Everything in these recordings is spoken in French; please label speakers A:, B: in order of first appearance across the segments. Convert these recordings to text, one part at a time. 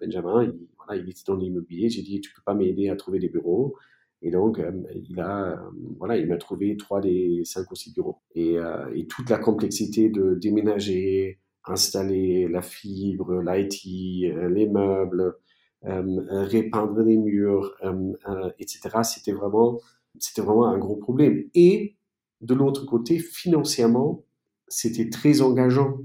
A: Benjamin, il, était dans l'immobilier. J'ai dit, tu peux pas m'aider à trouver des bureaux. Et donc, euh, il a, euh, voilà, il m'a trouvé trois des cinq ou six bureaux. Et, euh, toute la complexité de déménager, installer la fibre, l'IT, les meubles, répeindre les murs, etc. C'était vraiment, c'était vraiment un gros problème. Et de l'autre côté, financièrement, c'était très engageant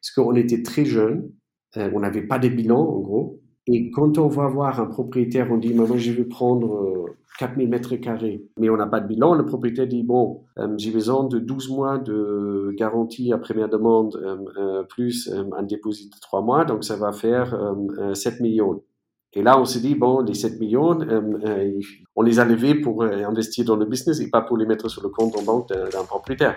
A: parce qu'on était très jeunes, on n'avait pas de bilan en gros. Et quand on va voir un propriétaire, on dit, moi, je vais prendre 4000 mètres carrés. Mais on n'a pas de bilan. Le propriétaire dit, bon, euh, j'ai besoin de 12 mois de garantie à première demande, euh, euh, plus un dépôt de 3 mois, donc ça va faire 7 millions. Et là, on s'est dit, bon, les 7 millions, on les a levés pour investir dans le business et pas pour les mettre sur le compte en banque d'un propriétaire.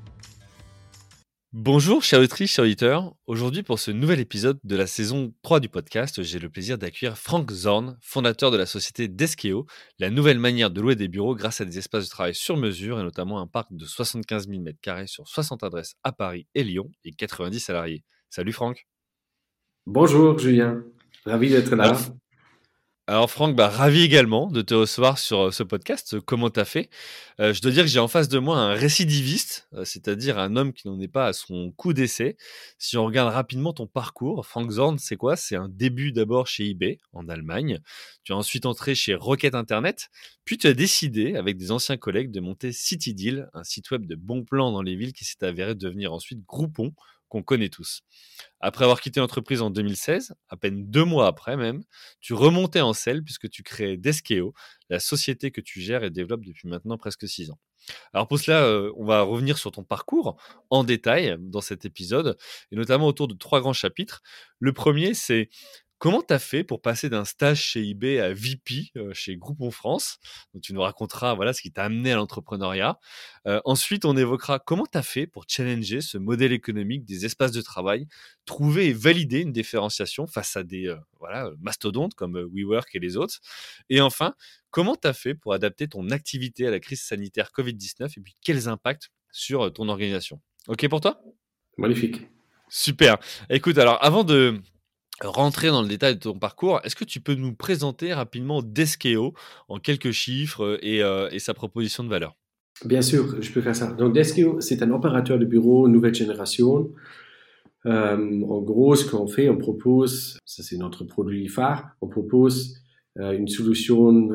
B: Bonjour chers autrices, chers auditeurs. Aujourd'hui pour ce nouvel épisode de la saison 3 du podcast, j'ai le plaisir d'accueillir Frank Zorn, fondateur de la société Deskeo, la nouvelle manière de louer des bureaux grâce à des espaces de travail sur mesure et notamment un parc de 75 000 m2 sur 60 adresses à Paris et Lyon et 90 salariés. Salut Franck
A: Bonjour Julien, ravi d'être là.
B: Alors Franck, bah, ravi également de te recevoir sur euh, ce podcast. Comment t'as fait? Euh, Je dois dire que j'ai en face de moi un récidiviste, euh, c'est-à-dire un homme qui n'en est pas à son coup d'essai. Si on regarde rapidement ton parcours, Frank Zorn, c'est quoi? C'est un début d'abord chez eBay en Allemagne. Tu as ensuite entré chez Rocket Internet, puis tu as décidé avec des anciens collègues de monter CityDeal, un site web de bons plans dans les villes qui s'est avéré devenir ensuite Groupon qu'on connaît tous. Après avoir quitté l'entreprise en 2016, à peine deux mois après même, tu remontais en selle puisque tu créais Deskeo, la société que tu gères et développes depuis maintenant presque six ans. Alors pour cela, euh, on va revenir sur ton parcours en détail dans cet épisode, et notamment autour de trois grands chapitres. Le premier, c'est Comment tu as fait pour passer d'un stage chez eBay à VP euh, chez Groupon France? Donc, Tu nous raconteras voilà, ce qui t'a amené à l'entrepreneuriat. Euh, ensuite, on évoquera comment tu as fait pour challenger ce modèle économique des espaces de travail, trouver et valider une différenciation face à des euh, voilà, mastodontes comme WeWork et les autres. Et enfin, comment tu as fait pour adapter ton activité à la crise sanitaire Covid-19 et puis quels impacts sur ton organisation? OK pour toi?
A: Magnifique.
B: Super. Écoute, alors avant de rentrer dans le détail de ton parcours, est-ce que tu peux nous présenter rapidement Deskeo en quelques chiffres euh, euh, et, sa proposition de valeur?
A: Bien sûr, je peux faire ça. Donc Deskeo, c'est un opérateur de bureau nouvelle génération. Euh, en gros, ce qu'on fait, on propose, ça c'est notre produit phare, on propose une solution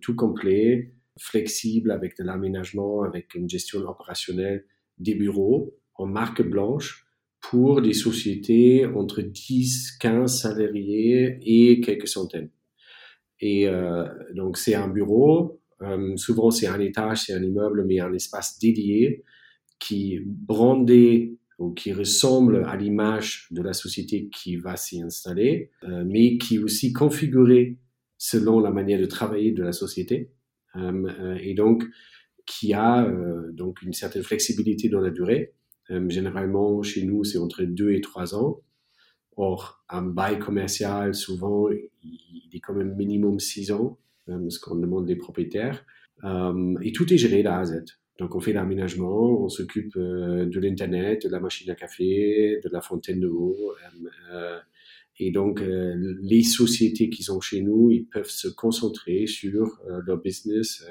A: tout complet, flexible, avec de l'aménagement, avec une gestion opérationnelle des bureaux en marque blanche pour des sociétés entre 10, 15 salariés et quelques centaines. Et euh, donc c'est un bureau, euh, souvent c'est un étage, c'est un immeuble, mais un espace dédié qui brandé ou qui ressemble à l'image de la société qui va s'y installer, euh, mais qui est aussi configuré selon la manière de travailler de la société, euh, et donc qui a euh, donc une certaine flexibilité dans la durée. Euh, généralement, chez nous, c'est entre 2 et 3 ans. Or, un bail commercial, souvent, il est quand même minimum 6 ans, euh, ce qu'on demande des propriétaires. Euh, et tout est géré de A à Z. Donc, on fait l'aménagement, on s'occupe de l'Internet, de la machine à café, de la fontaine d'eau. et donc, les sociétés qui sont chez nous, ils peuvent se concentrer sur leur business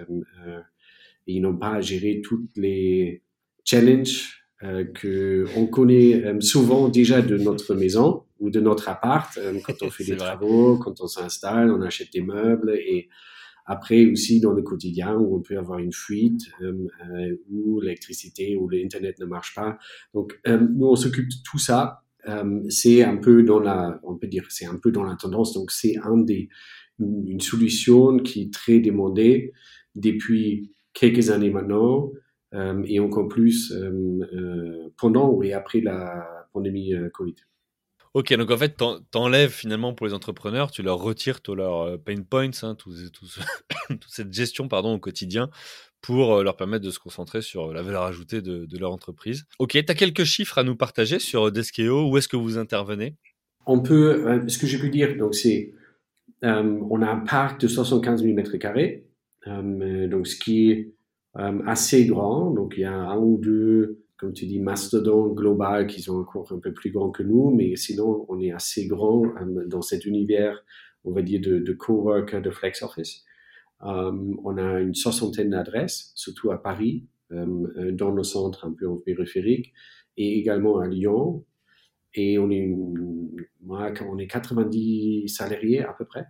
A: ils n'ont pas à gérer toutes les challenges euh, que on connaît euh, souvent déjà de notre maison ou de notre appart euh, quand on fait des travaux, quand on s'installe, on achète des meubles et après aussi dans le quotidien où on peut avoir une fuite où l'électricité ou l'internet ne marche pas. Donc nous on s'occupe de tout ça c'est un peu dans la, on peut dire, c'est un peu dans la tendance. Donc, c'est un des, une solution qui est très demandée depuis quelques années maintenant et encore plus pendant et après la pandémie Covid.
B: Ok, donc en fait, t'enlèves finalement pour les entrepreneurs, tu leur retires tous leurs euh, pain points, hein, tout, toute cette gestion pardon, au quotidien pour euh, leur permettre de se concentrer sur la valeur ajoutée de, leur entreprise. Ok, tu as quelques chiffres à nous partager sur Deskeo, où est-ce que vous intervenez?
A: On peut, euh, ce que j'ai pu dire, donc c'est, on a un parc de 75 000 m2, donc ce qui est assez grand, donc il y a un ou deux comme tu dis, mastodon global qui sont encore un peu plus grands que nous, mais sinon, on est assez grand euh, dans cet univers, on va dire, de, de coworker de Flex Office. Euh, on a une soixantaine d'adresses, surtout à Paris, euh, dans nos centres un peu en périphérique, et également à Lyon. Et on est, on est 90 salariés à peu près,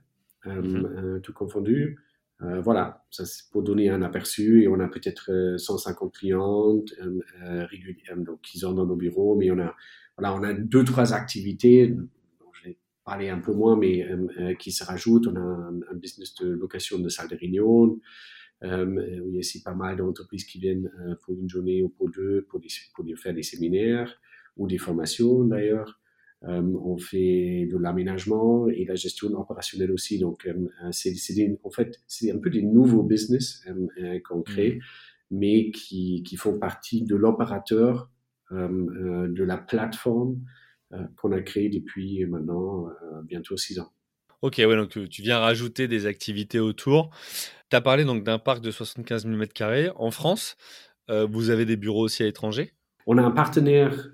A: mm-hmm. tout confondu. Euh, voilà, ça c'est pour donner un aperçu. Et on a peut-être 150 euh, clients euh, réguliers, donc qui sont dans nos bureaux, mais on a, voilà, on a deux trois activités dont je vais parler un peu moins, mais qui se rajoutent. On a un, business de location de salles de réunion. Euh, il y a aussi pas mal d'entreprises qui viennent pour une journée ou pour deux pour, pour faire des séminaires ou des formations d'ailleurs. Euh, on fait de l'aménagement et la gestion opérationnelle aussi. Donc, euh, c'est, en fait, c'est un peu des nouveaux business euh, qu'on crée, mmh. mais qui, qui font partie de l'opérateur de la plateforme qu'on a créée depuis maintenant bientôt six ans.
B: Ok, ouais, donc tu viens rajouter des activités autour. Tu as parlé donc d'un parc de 75 000 m2 en France. vous avez des bureaux aussi à l'étranger?
A: On a un partenaire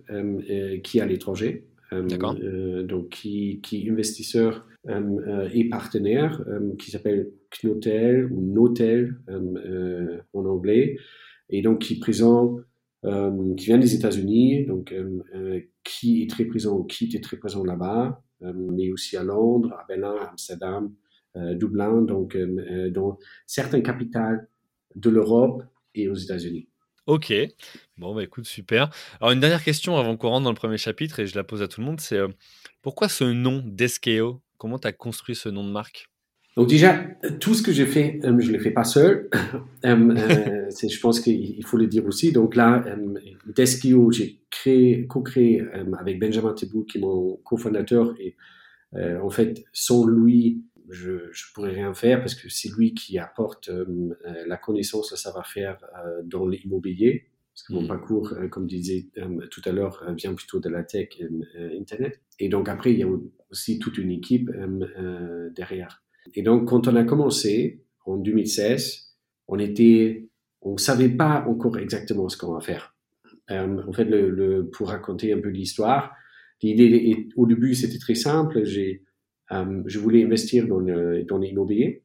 A: qui est à l'étranger. Euh, euh, donc qui, qui investisseur euh, et partenaire, qui s'appelle Knotel ou Notel en anglais, et donc qui qui vient des États-Unis, donc qui est très présent, qui était très présent là-bas, mais aussi à Londres, à Berlin, à Amsterdam, Dublin, donc dans certaines capitales de l'Europe et aux États-Unis.
B: Ok, bon bah écoute, super. Alors une dernière question avant qu'on rentre dans le premier chapitre et je la pose à tout le monde, c'est euh, pourquoi ce nom Deskeo Comment tu as construit ce nom de marque?
A: Donc déjà, tout ce que j'ai fait, euh, je ne l'ai fait pas seul. Euh, je pense qu'il faut le dire aussi. Donc là, Deskeo, j'ai créé, co-créé avec Benjamin Tebou, qui est mon cofondateur. Et en fait, sans lui, je ne pourrais rien faire parce que c'est lui qui apporte euh, euh, la connaissance, le savoir-faire euh, dans l'immobilier. Parce que mon mm. parcours, comme je disais tout à l'heure, vient plutôt de la tech et Internet. Et donc après, il y a aussi toute une équipe derrière. Et donc, quand on a commencé en 2016, on était, on savait pas encore exactement ce qu'on va faire. en fait, le, pour raconter un peu l'histoire, l'idée, au début, c'était très simple. J'ai je voulais investir dans, dans l'immobilier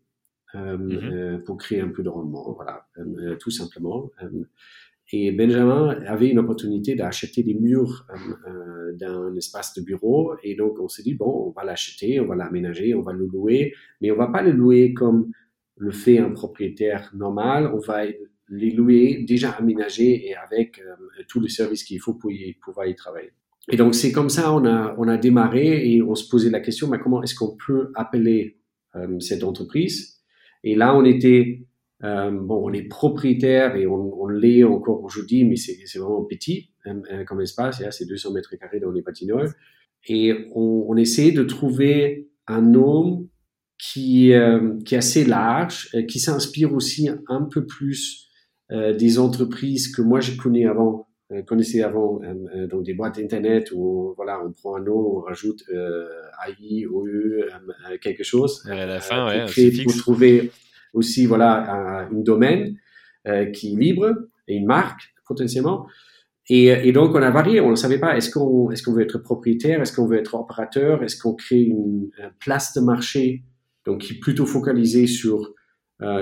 A: euh, mhm. euh, pour créer un peu de rendement, voilà, tout simplement. Et Benjamin avait une opportunité d'acheter des murs d'un espace de bureau. Et donc, on s'est dit, bon, on va l'acheter, on va l'aménager, on va le louer, mais on va pas le louer comme le fait un propriétaire normal. On va les louer déjà aménagés et avec tous les services qu'il faut pour y, pouvoir y travailler. Et donc, c'est comme ça, on a, on a démarré et on se posait la question, mais comment est-ce qu'on peut appeler euh, cette entreprise? Et là, on était, euh, bon, on est propriétaire et on, on l'est encore aujourd'hui, mais c'est vraiment petit euh, comme espace, c'est 200 mètres carrés dans les patinoires. Et on, on essayait de trouver un nom qui, qui est assez large, qui s'inspire aussi un peu plus des entreprises que moi je connais avant euh, connaissez avant euh, euh, donc des boîtes internet où voilà on prend un nom on rajoute AI OU quelque chose
B: à la fin
A: ouais, pour, pour trouver aussi voilà un, domaine qui est libre et une marque potentiellement. Et, et, donc on a varié on ne savait pas. Est-ce qu'on est-ce qu'on veut être propriétaire? Est-ce qu'on veut être opérateur? Est-ce qu'on crée une, place de marché donc qui est plutôt focalisée sur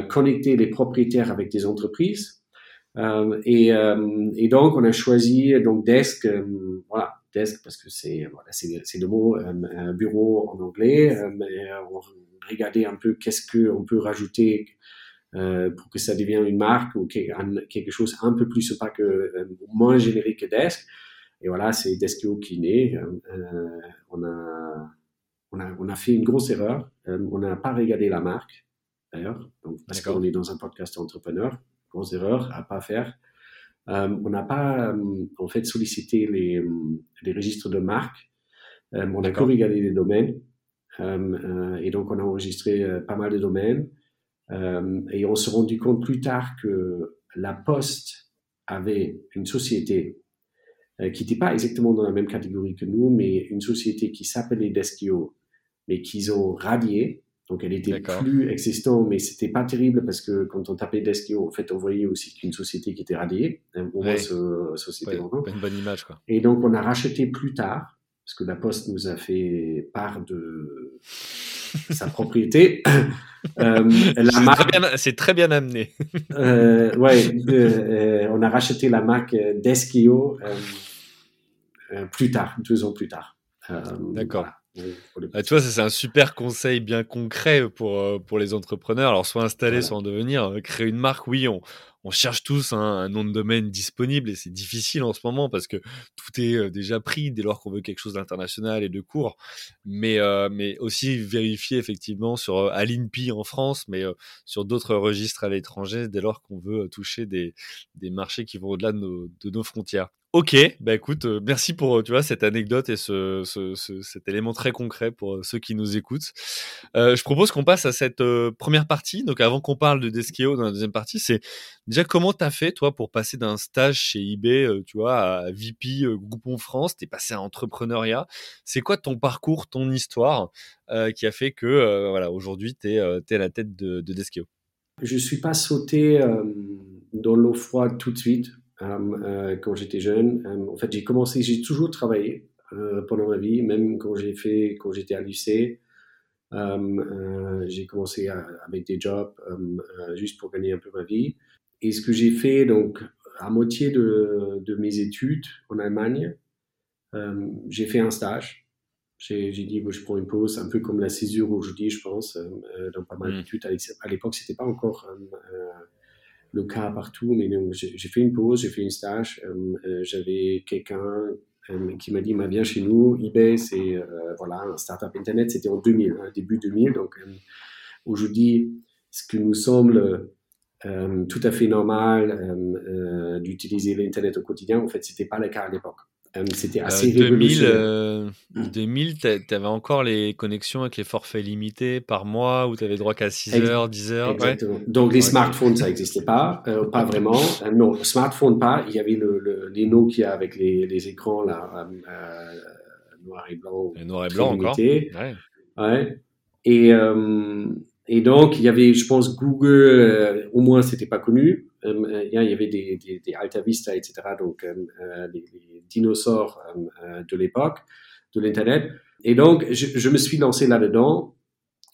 A: connecter les propriétaires avec des entreprises? euh, et, euh, et, donc, on a choisi donc desk, euh, voilà, desk parce que c'est voilà, c'est le mot bureau en anglais. mais on regardait un peu qu'est-ce que on peut rajouter pour que ça devienne une marque ou quelque chose un peu plus pas que moins générique que desk. Et voilà, c'est Deskio qui naît. Euh, on, a, on, a, on a fait une grosse erreur. on n'a pas regardé la marque, d'ailleurs, parce qu'on est dans un podcast entrepreneur. Grosse erreur à pas faire. on n'a pas, en fait, sollicité les, les registres de marque. on a regardé les domaines. et donc, on a enregistré pas mal de domaines. et on s'est rendu compte plus tard que la Poste avait une société euh, qui n'était pas exactement dans la même catégorie que nous, mais une société qui s'appelait Deskio, mais qu'ils ont radié. Donc, elle était plus existante, mais c'était pas terrible parce que quand on tapait Deskio, en fait, on voyait aussi qu'une société qui était radiée. Hein, au moins, ce, société.
B: Ouais, une bonne image, quoi.
A: Et donc, on a racheté plus tard, parce que la Poste nous a fait part de sa propriété.
B: euh, c'est très, bien amené.
A: euh, ouais, euh, on a racheté la marque Deskio euh, plus tard, deux ans plus tard.
B: Euh, D'accord. Ah, tu vois, c'est un super conseil bien concret pour, euh, pour les entrepreneurs. Alors, soit installer, soit en devenir. Créer une marque, oui, on, on cherche tous un, nom de domaine disponible et c'est difficile en ce moment parce que tout est déjà pris dès lors qu'on veut quelque chose d'international et de court. Mais, mais aussi vérifier effectivement sur Alinpi en France, mais sur d'autres registres à l'étranger dès lors qu'on veut toucher des, des marchés qui vont au-delà de nos, de nos frontières. Ok, bah écoute, euh, merci pour euh, tu vois cette anecdote et ce, ce, ce, cet élément très concret pour euh, ceux qui nous écoutent. Je propose qu'on passe à cette première partie. Donc avant qu'on parle de Deskeo dans la deuxième partie, c'est déjà comment t'as fait toi pour passer d'un stage chez eBay, tu vois, à VP Groupon France, t'es passé à entrepreneuriat. C'est quoi ton parcours, ton histoire qui a fait que voilà aujourd'hui t'es es à la tête de, de Deskeo
A: Je suis pas sauté dans l'eau froide tout de suite. Euh, euh, quand j'étais jeune. Euh, en fait, j'ai commencé, j'ai toujours travaillé pendant ma vie, même quand j'ai fait, quand j'étais à lycée. j'ai commencé avec des jobs juste pour gagner un peu ma vie. Et ce que j'ai fait, donc, à moitié de, de mes études en Allemagne, j'ai fait un stage. J'ai dit, bon, je prends une pause, un peu comme la césure aujourd'hui, je pense, dans pas mal mmh. d'études. À l'époque, c'était pas encore le cas partout, mais j'ai fait une pause, j'ai fait une stage. Euh, euh, j'avais quelqu'un euh, qui m'a dit, viens chez nous, eBay, c'est voilà, un startup internet, c'était en 2000, hein, début 2000. Donc aujourd'hui, ce que nous semble tout à fait normal d'utiliser l'Internet au quotidien, en fait, c'était pas le cas à l'époque. Euh, c'était euh, assez
B: 2000, 2000 tu avais encore les connexions avec les forfaits limités par mois où tu avais droit qu'à 6 heures, 10 heures.
A: Exactement. Donc les smartphones, ça n'existait pas, euh, pas vraiment. non, smartphone pas. Il y avait le, le, les Nokia avec les, les écrans là, noir et blanc.
B: Et noir et blanc encore.
A: Ouais. ouais. Et, et donc, il y avait, je pense, Google, au moins, c'était pas connu. Euh, il y avait des, des, Alta Vista, etc., donc euh, euh, les, dinosaures de l'époque de l'Internet. Et donc, je, me suis lancé là-dedans.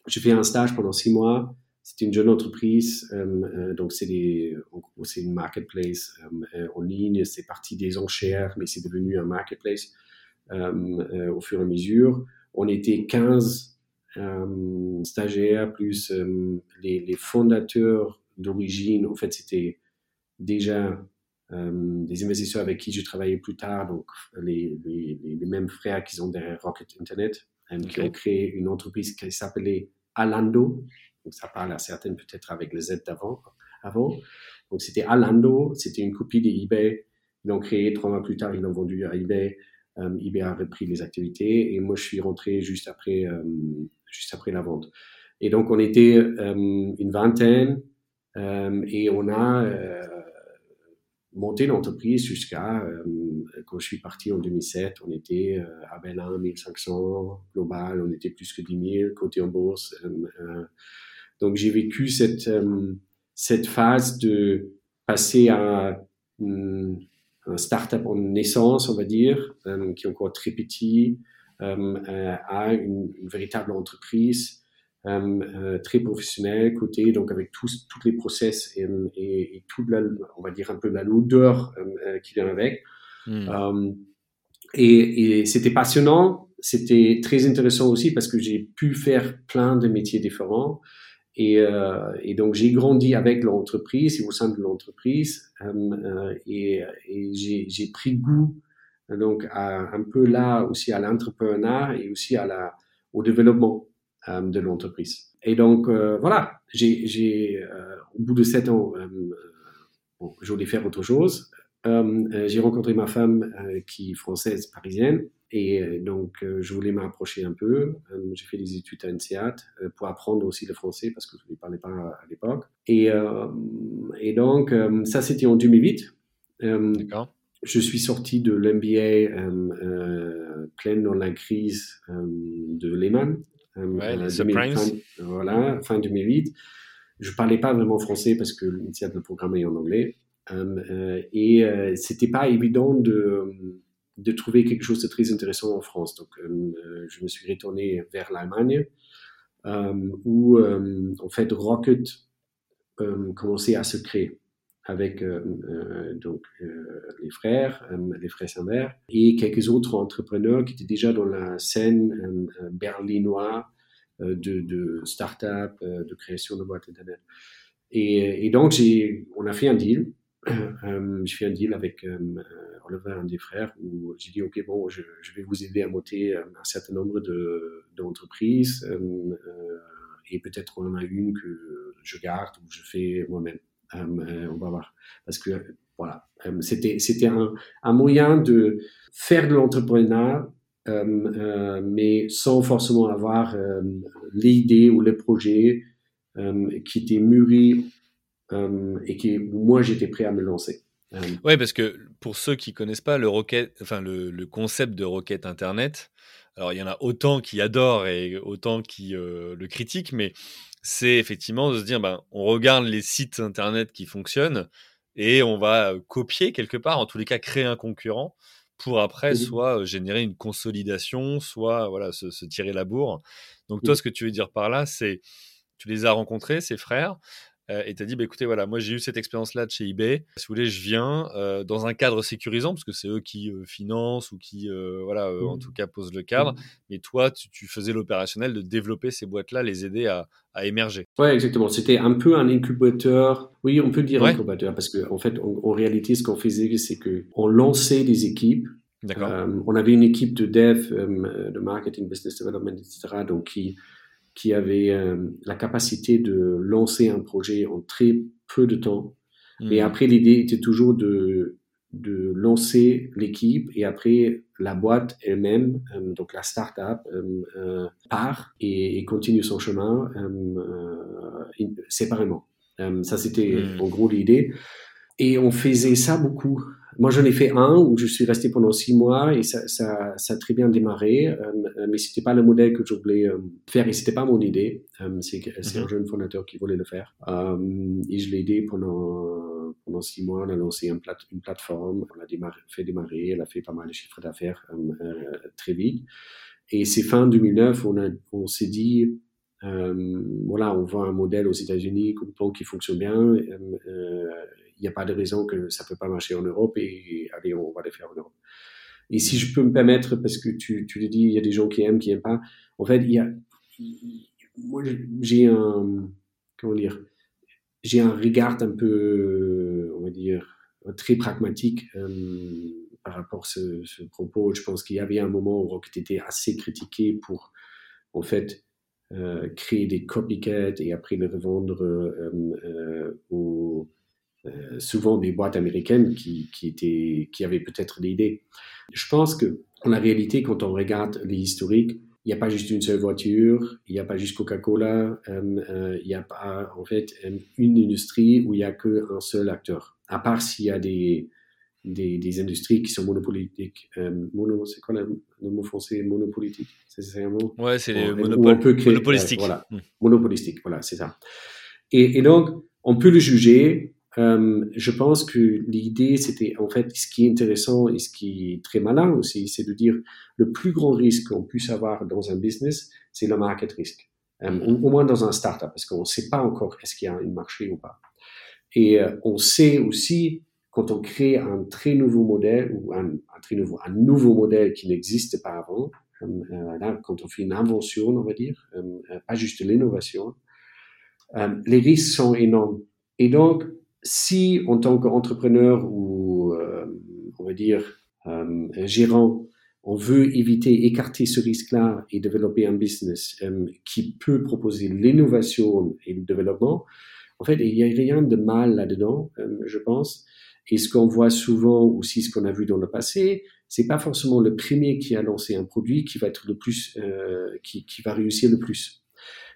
A: J'ai fait un stage pendant six mois. C'était une jeune entreprise, euh, donc c'est c'est une marketplace euh, en ligne. C'est parti des enchères, mais c'est devenu un marketplace euh, au fur et à mesure. On était 15 stagiaires plus les, les, fondateurs d'origine. En fait, c'était déjà euh, des investisseurs avec qui je travaillais plus tard, donc les, les, les mêmes frères qui sont derrière Rocket Internet, euh, qui ont créé une entreprise qui s'appelait Alando. Donc ça parle à certaines peut-être avec le Z d'avant. Avant. Donc c'était Alando, c'était une copie d'eBay. Ils l'ont créé trois mois plus tard, ils l'ont vendu à eBay. Euh, eBay a repris les activités et moi je suis rentré juste après, euh, juste après la vente. Et donc on était euh, une vingtaine euh, et on a euh, monté l'entreprise jusqu'à, quand je suis parti en 2007, on était à Berlin 1500, global, on était plus que 10 000, côté en bourse. donc j'ai vécu cette, cette phase de passer à un startup en naissance, on va dire, qui est encore très petit, à une, une, véritable entreprise euh, euh, très professionnel, côté donc avec tous toutes les process et, et, et toute la, on va dire un peu la lourdeur euh, qui vient avec. Mm. et, et c'était passionnant, c'était très intéressant aussi parce que j'ai pu faire plein de métiers différents. Et, euh, et, donc j'ai grandi avec l'entreprise et au sein de l'entreprise euh, et, et j'ai pris goût donc un peu là aussi à l'entrepreneuriat et aussi à au développement de l'entreprise. Et donc voilà, j'ai, au bout de sept ans, bon, je voulais faire autre chose. j'ai rencontré ma femme qui est française, parisienne, et euh, donc, euh, je voulais m'approcher un peu. Euh, j'ai fait des études à INSEAD pour apprendre aussi le français parce que je ne parlais pas à l'époque. Et, et donc, ça, c'était en 2008. D'accord. Je suis sorti de l'MBA euh, pleine dans la crise de Lehman.
B: ouais,
A: voilà, fin 2008. Je ne parlais pas vraiment français parce que l'INSEAD, le programme est en anglais. et c'était pas évident de de trouver quelque chose de très intéressant en France. Donc, euh, euh, je me suis retourné vers l'Allemagne, euh, où en fait Rocket commençait à se créer avec donc les frères, les frères Saint-Vert et quelques autres entrepreneurs qui étaient déjà dans la scène berlinoise de, de start-up, de création de boîtes internet. Et, et donc on a fait un deal. j'ai fait un deal avec Oliver, un des frères, où j'ai dit, OK, bon, je, vais vous aider à monter euh, un certain nombre d'entreprises euh, euh, et peut-être on en a une que je garde ou je fais moi-même. On va voir. Parce que, voilà, c'était, c'était un, moyen de faire de l'entrepreneuriat, mais sans forcément avoir l'idée ou le projet qui était mûri et qui, moi, j'étais prêt à me lancer.
B: Oui, parce que pour ceux qui connaissent pas le, rocket, enfin, le, concept de requête Internet, alors il y en a autant qui adorent et autant qui euh, le critiquent, mais c'est effectivement de se dire, ben, on regarde les sites Internet qui fonctionnent et on va copier quelque part, en tous les cas créer un concurrent pour après soit générer une consolidation, soit voilà se, se tirer la bourre. Donc toi, ce que tu veux dire par là, c'est tu les as rencontrés, ces frères, euh, et tu as dit, bah, écoutez, voilà, moi j'ai eu cette expérience-là de chez eBay. Si vous voulez, je viens euh, dans un cadre sécurisant, parce que c'est eux qui euh, financent ou qui, voilà, en tout mmh. cas posent le cadre. Mmh. Mais toi, tu, faisais l'opérationnel de développer ces boîtes-là, les aider à, émerger.
A: Oui, exactement. C'était un peu un incubateur. Oui, on peut dire incubateur, parce qu'en en fait, en, réalité, ce qu'on faisait, c'est qu'on lançait des équipes. on avait une équipe de dev, de marketing, business development, etc., donc qui qui avait euh, la capacité de lancer un projet en très peu de temps. Et hmm. après, l'idée était toujours de, de lancer l'équipe et après la boîte elle-même, euh, donc la start-up, euh, part et, continue son chemin séparément. ça, c'était hmm. en gros l'idée. Et on faisait ça beaucoup. Moi, j'en ai fait un où je suis resté pendant six mois et ça, ça, ça a très bien démarré, euh, mais c'était pas le modèle que je voulais euh, faire et c'était pas mon idée. Euh, c'est un mhm. jeune fondateur qui voulait le faire euh, et je l'ai aidé pendant pendant six mois. On a lancé une, plate, une plateforme, on l'a démarré, fait démarrer, elle a fait pas mal de chiffres d'affaires très vite. Et c'est fin 2009, on, a, on s'est dit, voilà, on voit un modèle aux États-Unis qui fonctionne bien n'y a pas de raison que ça ne peut pas marcher en Europe et, allez, on va le faire en Europe. Et si je peux me permettre, parce que tu, tu le dis, il y a des gens qui aiment, qui n'aiment pas, en fait, il y a, moi, j'ai un, comment dire, j'ai un regard un peu, on va dire, très pragmatique euh, par rapport à ce, propos. Je pense qu'il y avait un moment où Rocket était assez critiqué pour, en fait, euh, créer des copycats et après les revendre euh aux euh, souvent des boîtes américaines qui, qui, étaient, qui avaient peut-être des idées. Je pense que, en la réalité, quand on regarde les historiques, il n'y a pas juste une seule voiture, il n'y a pas juste Coca-Cola, euh, euh, il n'y a pas en fait une industrie où il n'y a qu'un seul acteur. À part s'il y a des, des, des, industries qui sont monopolitiques. mono, c'est quoi le, mot français Monopolitique
B: C'est un mot? Ouais, c'est les monopolistiques.
A: voilà, hmm. monopolistique, voilà, c'est ça. Et, et, donc, on peut le juger euh, je pense que l'idée, c'était en fait ce qui est intéressant et ce qui est très malin aussi, c'est de dire le plus grand risque qu'on puisse avoir dans un business, c'est le market risk. Euh, au, moins dans un startup, parce qu'on ne sait pas encore est-ce qu'il y a un marché ou pas. Et euh, on sait aussi quand on crée un très nouveau modèle ou un, un très nouveau, un nouveau modèle qui n'existe pas avant, là, quand on fait une invention, on va dire, pas juste l'innovation, les risques sont énormes. Et donc, si en tant qu'entrepreneur ou, euh, on va dire, gérant, on veut éviter, écarter ce risque-là et développer un business qui peut proposer l'innovation et le développement, en fait, il n'y a rien de mal là-dedans, je pense. Et ce qu'on voit souvent aussi, ce qu'on a vu dans le passé, c'est pas forcément le premier qui a lancé un produit qui va être le plus, euh, qui, qui, va réussir le plus.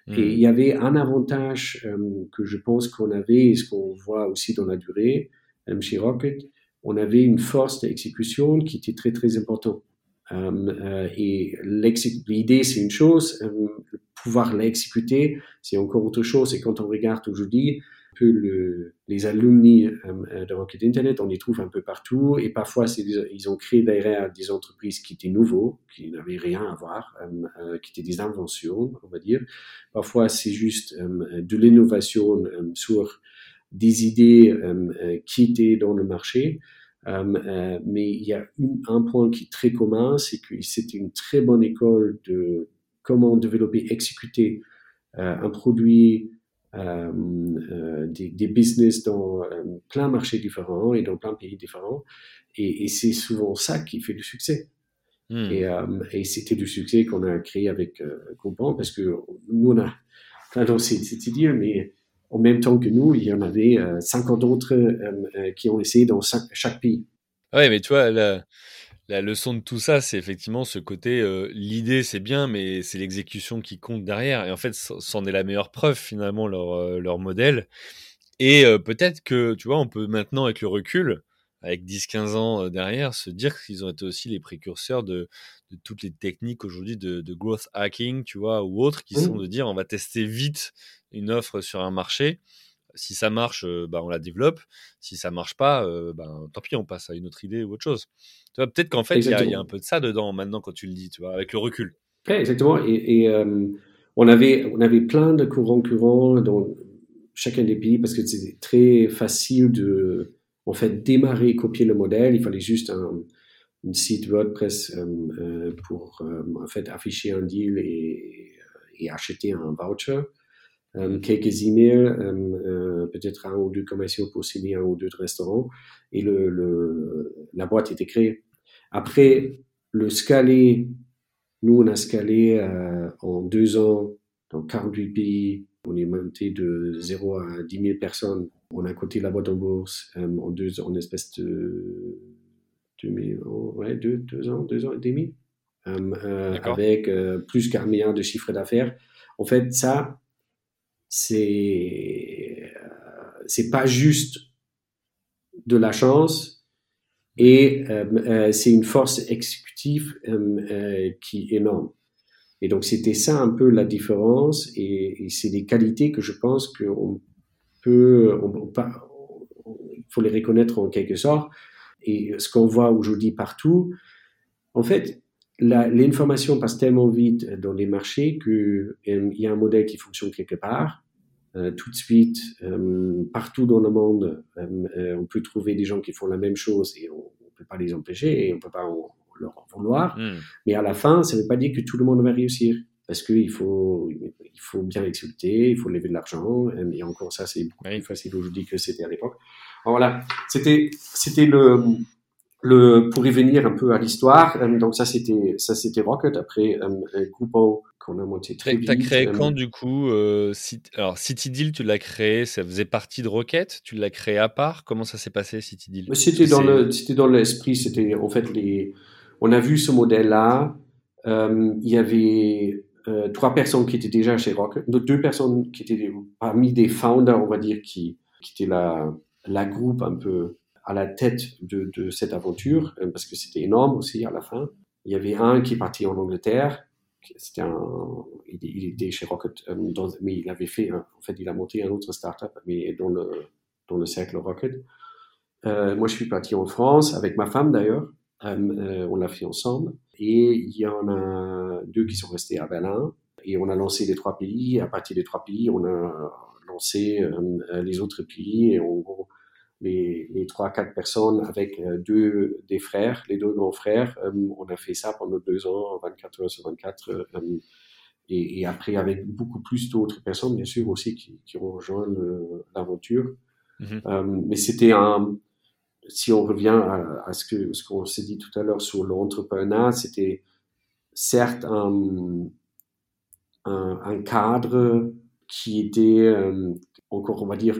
A: Et hmm. il y avait un avantage euh, que je pense qu'on avait, et ce qu'on voit aussi dans la durée euh, chez Rocket, on avait une force d'exécution qui était très très importante. Euh, et l'idée, c'est une chose, pouvoir l'exécuter, c'est encore autre chose. Et quand on regarde aujourd'hui, le, les alumni euh, de Rocket Internet, on les trouve un peu partout et parfois ils ont créé derrière des entreprises qui étaient nouveaux, qui n'avaient rien à voir, euh, euh, qui étaient des inventions, on va dire. Parfois c'est juste de l'innovation sur des idées qui étaient dans le marché. mais il y a un point qui est très commun, c'est que c'était une très bonne école de comment développer, exécuter un produit euh, euh, des, des, business dans euh, plein marchés différents et dans plein pays différents. Et, et c'est souvent ça qui fait du succès. Hmm. Et, et c'était du succès qu'on a créé avec euh, parce que nous, on a, enfin, c'est, c'est dire, mais en même temps que nous, il y en avait 50 autres qui ont essayé dans chaque, pays.
B: Oui, mais tu vois, là, la leçon de tout ça, c'est effectivement ce côté, euh, l'idée c'est bien, mais c'est l'exécution qui compte derrière. Et en fait, c'en est la meilleure preuve finalement, leur, euh, leur modèle. Et euh, peut-être que, tu vois, on peut maintenant, avec le recul, avec 10-15 ans derrière, se dire qu'ils ont été aussi les précurseurs de, de toutes les techniques aujourd'hui de, de, growth hacking, tu vois, ou autres, qui sont de dire on va tester vite une offre sur un marché si ça marche, bah, on la développe. Si ça marche pas, ben, tant pis, on passe à une autre idée ou autre chose. Tu vois, peut-être qu'en fait, il y, a un peu de ça dedans maintenant quand tu le dis, tu vois, avec le recul.
A: exactement. Et, on, avait, on avait plein de courants courants dans chacun des pays parce que c'était très facile de, en fait, démarrer, copier le modèle. Il fallait juste un, site WordPress pour, en fait, afficher un deal et, et acheter un voucher. Euh, quelques emails, euh, euh, peut-être un ou deux commerciaux pour signer un ou deux restaurants, et le, le, la boîte était créée. Après, le scaler, nous on a scalé en deux ans dans 48 pays, on est monté de 0 à 10 000 personnes. On a coté la boîte en bourse en deux en espèce de deux, ouais, deux, deux ans, deux ans et demi, avec plus qu'un milliard de chiffre d'affaires. En fait, ça, c'est euh, c'est pas juste de la chance et euh, euh, c'est une force exécutive qui est énorme. Et donc c'était ça un peu la différence et, c'est des qualités que je pense qu'on peut, on, il faut les reconnaître en quelque sorte. Et ce qu'on voit aujourd'hui partout, en fait, l'information passe tellement vite dans les marchés qu'il euh, y a un modèle qui fonctionne quelque part. Euh, tout de suite, euh, partout dans le monde, on peut trouver des gens qui font la même chose et on ne peut pas les empêcher et on ne peut pas leur en vouloir. Hmm. Mais à la fin, ça ne veut pas dire que tout le monde va réussir parce qu'il faut, il faut bien exulter, il faut lever de l'argent. Et encore ça, c'est beaucoup plus facile aujourd'hui que c'était à l'époque. Voilà, c'était, c'était le, le, pour y venir un peu à l'histoire, euh, donc ça c'était ça c'était Rocket. Après euh, Groupon qu'on a monté très vite.
B: T'as créé euh, quand du coup euh, Alors City Deal, tu l'as créé, ça faisait partie de Rocket? Tu l'as créé à part? Comment ça s'est passé City Deal
A: C'était dans le c'était dans l'esprit. C'était en fait les. On a vu ce modèle là. il y avait trois personnes qui étaient déjà chez Rocket, deux personnes qui étaient parmi des founders, on va dire, qui qui étaient la la groupe un peu à la tête de, cette aventure, euh, parce que c'était énorme aussi à la fin. Il y avait un qui est parti en Angleterre, c'était il, était chez Rocket, euh, mais il avait fait, en fait, il a monté un autre startup, mais dans le, dans le cercle Rocket. Euh, moi, je suis parti en France avec ma femme d'ailleurs. On l'a fait ensemble. Et il y en a deux qui sont restés à Berlin. Et on a lancé les trois pays. À partir des trois pays, on a lancé les autres pays. Et en gros, les, les trois, quatre personnes avec euh, deux des frères, les deux grands frères. Euh, on a fait ça pendant deux ans, 24 heures sur 24. Euh, et, et, après, avec beaucoup plus d'autres personnes, bien sûr, aussi, qui, qui ont rejoint l'aventure. Mhm. mais c'était un, si on revient à, à ce que ce qu'on s'est dit tout à l'heure sur l'entrepreneuriat, c'était certes un, un, un, cadre qui était euh, encore, on va dire,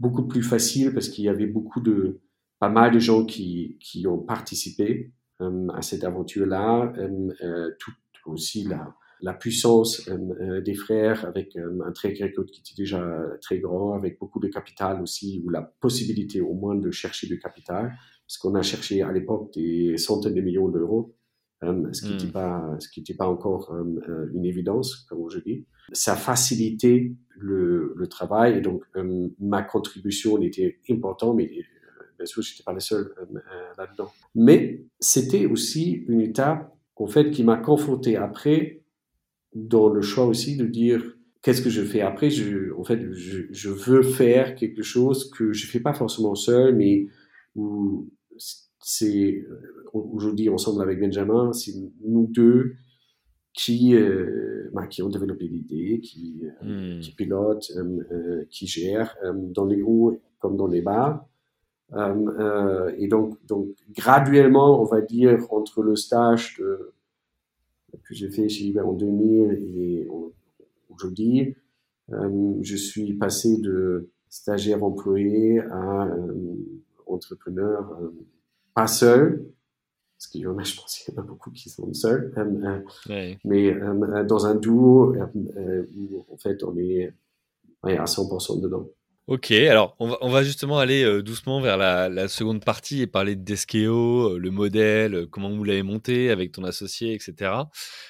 A: beaucoup plus facile parce qu'il y avait beaucoup de, pas mal de gens qui, qui ont participé euh, à cette aventure-là, euh, euh tout aussi la, la puissance euh, des frères avec un track record qui était déjà très grand, avec beaucoup de capital aussi, ou la possibilité au moins de chercher du capital, parce qu'on a cherché à l'époque des centaines de millions d'euros, ce qui n'était pas, ce qui n'était pas encore une évidence, comme je dis. Ça facilitait le, le travail, et donc ma contribution était importante, mais bien sûr, je n'étais pas le seul là-dedans. Mais c'était aussi une étape, en fait, qui m'a conforté après dans le choix aussi de dire qu'est-ce que je fais après? Je, en fait, je, je, veux faire quelque chose que je fais pas forcément seul, mais où c'est aujourd'hui ensemble avec Benjamin, c'est nous deux qui euh, bah, qui ont développé l'idée, qui euh, hmm. qui pilotent, euh, euh qui gèrent euh, dans les hauts comme dans les bas. et donc donc graduellement, on va dire entre le stage de que j'ai fait chez Iber en 2000 et aujourd'hui, euh, je suis passé de stagiaire employé à euh, entrepreneur, euh, pas seul, parce qu'il y en a, je pense qu'il y en a beaucoup qui sont seuls, mais dans un duo où en fait on est à 100% dedans.
B: Ok, alors on va, on va justement aller euh, doucement vers la, la, seconde partie et parler de Deskeo, euh, le modèle, euh, comment vous l'avez monté avec ton associé, etc.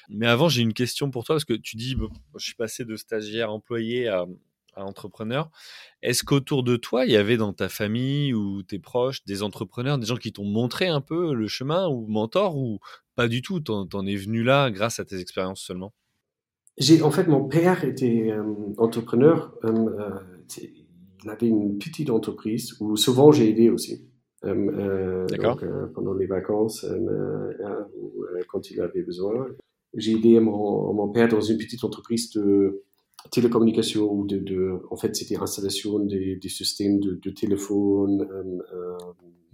B: Mais avant, j'ai une question pour toi parce que tu dis, je suis passé de stagiaire employé à, à entrepreneur. Est-ce qu'autour de toi, il y avait dans ta famille ou tes proches des entrepreneurs, des gens qui t'ont montré un peu le chemin ou mentor ou pas du tout? T'en, en es venu là grâce à tes expériences seulement?
A: J'ai, en fait, mon père était entrepreneur il avait une petite entreprise où souvent j'ai aidé aussi. Euh, euh donc, euh, pendant les vacances, euh, quand il avait besoin. J'ai aidé mon, mon, père dans une petite entreprise de télécommunication ou de, de en fait, c'était installation des, des, systèmes de, de téléphone,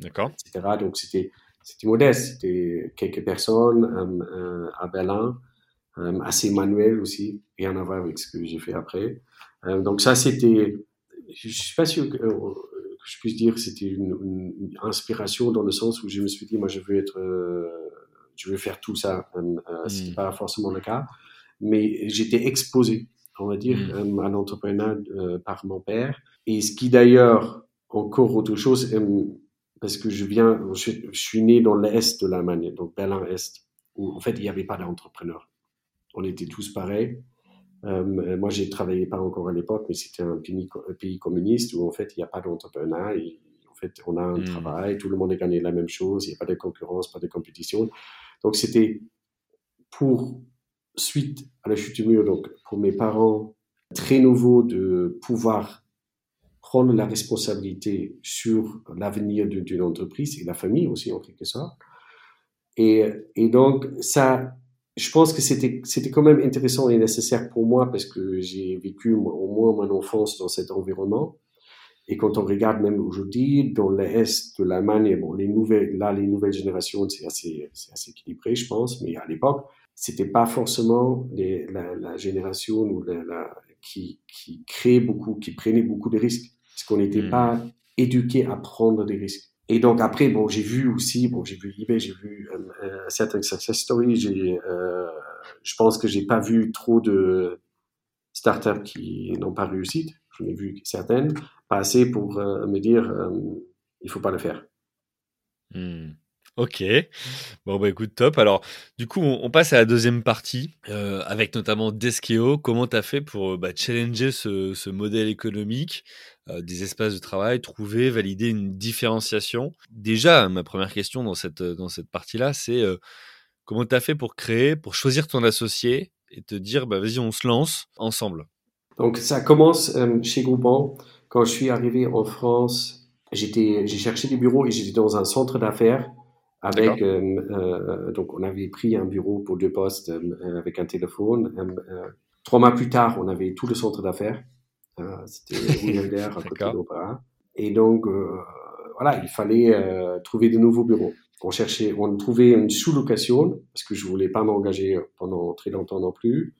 A: etc. Donc, c'était, c'était modeste. C'était quelques personnes à Berlin, assez manuel aussi, rien à voir avec ce que j'ai fait après. donc, ça, c'était je suis pas sûr que, euh, je puisse dire que c'était une, inspiration dans le sens où je me suis dit, moi, je veux être, euh, je veux faire tout ça. Euh, euh Ce n'est hmm. pas forcément le cas, mais j'étais exposé, on va dire, mmh. à l'entrepreneuriat par mon père. Et ce qui d'ailleurs, encore autre chose, parce que je viens, je, suis né dans l'est de l'Allemagne, donc Berlin-Est, où en fait il n'y avait pas d'entrepreneurs. On était tous pareils. Euh, moi, j'ai travaillé pas encore à l'époque, mais c'était un pays, pays, communiste où en fait il n'y a pas d'entrepreneur. En fait, on a un hmm. travail, tout le monde est gagné la même chose, il n'y a pas de concurrence, pas de compétition. Donc c'était pour suite à la chute du mur, donc pour mes parents, très nouveau de pouvoir prendre la responsabilité sur l'avenir d'une entreprise et la famille aussi en quelque sorte. Et, donc ça je pense que c'était c'était quand même intéressant et nécessaire pour moi parce que j'ai vécu au moins mon enfance dans cet environnement. Et quand on regarde même aujourd'hui dans l'est de l'Allemagne, bon, les nouvelles là les nouvelles générations c'est assez c'est assez équilibré je pense, mais à l'époque c'était pas forcément les, la, la, génération ou la, la, qui qui créait beaucoup, qui prenait beaucoup de risques parce qu'on n'était mmh. pas éduqué à prendre des risques. Et donc après, bon, j'ai vu aussi, bon, j'ai vu eBay, j'ai vu euh, euh certaines success stories. J'ai, euh, je pense que j'ai pas vu trop de startups qui n'ont pas réussi. J'en ai vu certaines, pas assez pour euh, me dire, il faut pas le faire.
B: Hmm. Ok. Bon, bah écoute, top. Alors, du coup, on, passe à la deuxième partie, euh, avec notamment Deskeo. Comment tu as fait pour bah, challenger ce, ce, modèle économique euh, des espaces de travail, trouver, valider une différenciation? Déjà, ma première question dans cette, dans cette partie-là, c'est euh, comment tu as fait pour créer, pour choisir ton associé et te dire, bah, vas-y, on se lance ensemble?
A: Donc, ça commence euh, chez Groupon. Quand je suis arrivé en France, j'ai cherché des bureaux et j'étais dans un centre d'affaires avec, euh, euh, donc, on avait pris un bureau pour deux postes euh, avec un téléphone. trois mois plus tard, on avait tout le centre d'affaires. C'était à côté de l'opéra. Et donc, voilà, il fallait trouver de nouveaux bureaux. On cherchait, on trouvait une sous-location parce que je voulais pas m'engager pendant très longtemps non plus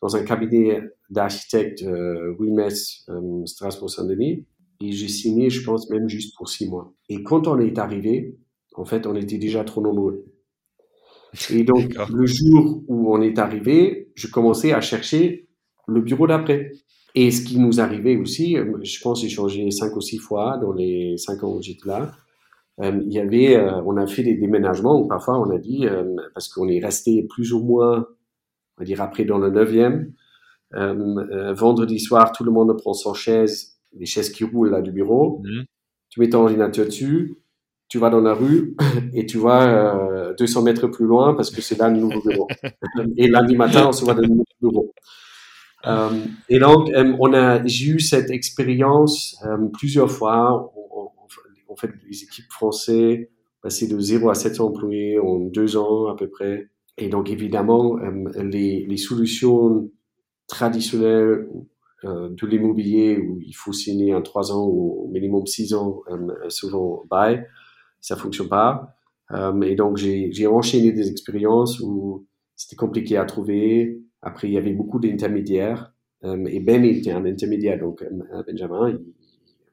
A: dans un cabinet d'architectes euh, Metz, Strasbourg-Saint-Denis. Et j'ai signé, je pense, même juste pour six mois. Et quand on est arrivé, en fait, on était déjà trop nombreux. Et donc, le jour où on est arrivé, je commençais à chercher le bureau d'après. Et ce qui nous arrivait aussi, euh, je pense j'ai changé cinq ou six fois dans les cinq ans où j'étais là. Euh, il y avait, euh, on a fait des déménagements où parfois on a dit, parce qu'on est resté plus ou moins, on va dire après dans le neuvième, vendredi soir, tout le monde prend son chaise, les chaises qui roulent là du bureau, mmh. tu mets ton ordinateur dessus, tu vas dans la rue et tu vas 200 mètres plus loin parce que c'est là le nouveau bureau. et lundi matin, on se voit dans le nouveau bureau. Euh, et donc, euh, on a, j'ai eu cette expérience euh, plusieurs fois. en fait, les équipes françaises passaient de 0 à 700 employés en deux ans à peu près. Et donc, évidemment, les, solutions traditionnelles de l'immobilier où il faut signer en trois ans ou au minimum six ans selon bail, ça fonctionne pas. et donc, j'ai enchaîné des expériences où c'était compliqué à trouver. Après, il y avait beaucoup d'intermédiaires. Euh, et Ben était un intermédiaire. Donc, euh, Benjamin, il,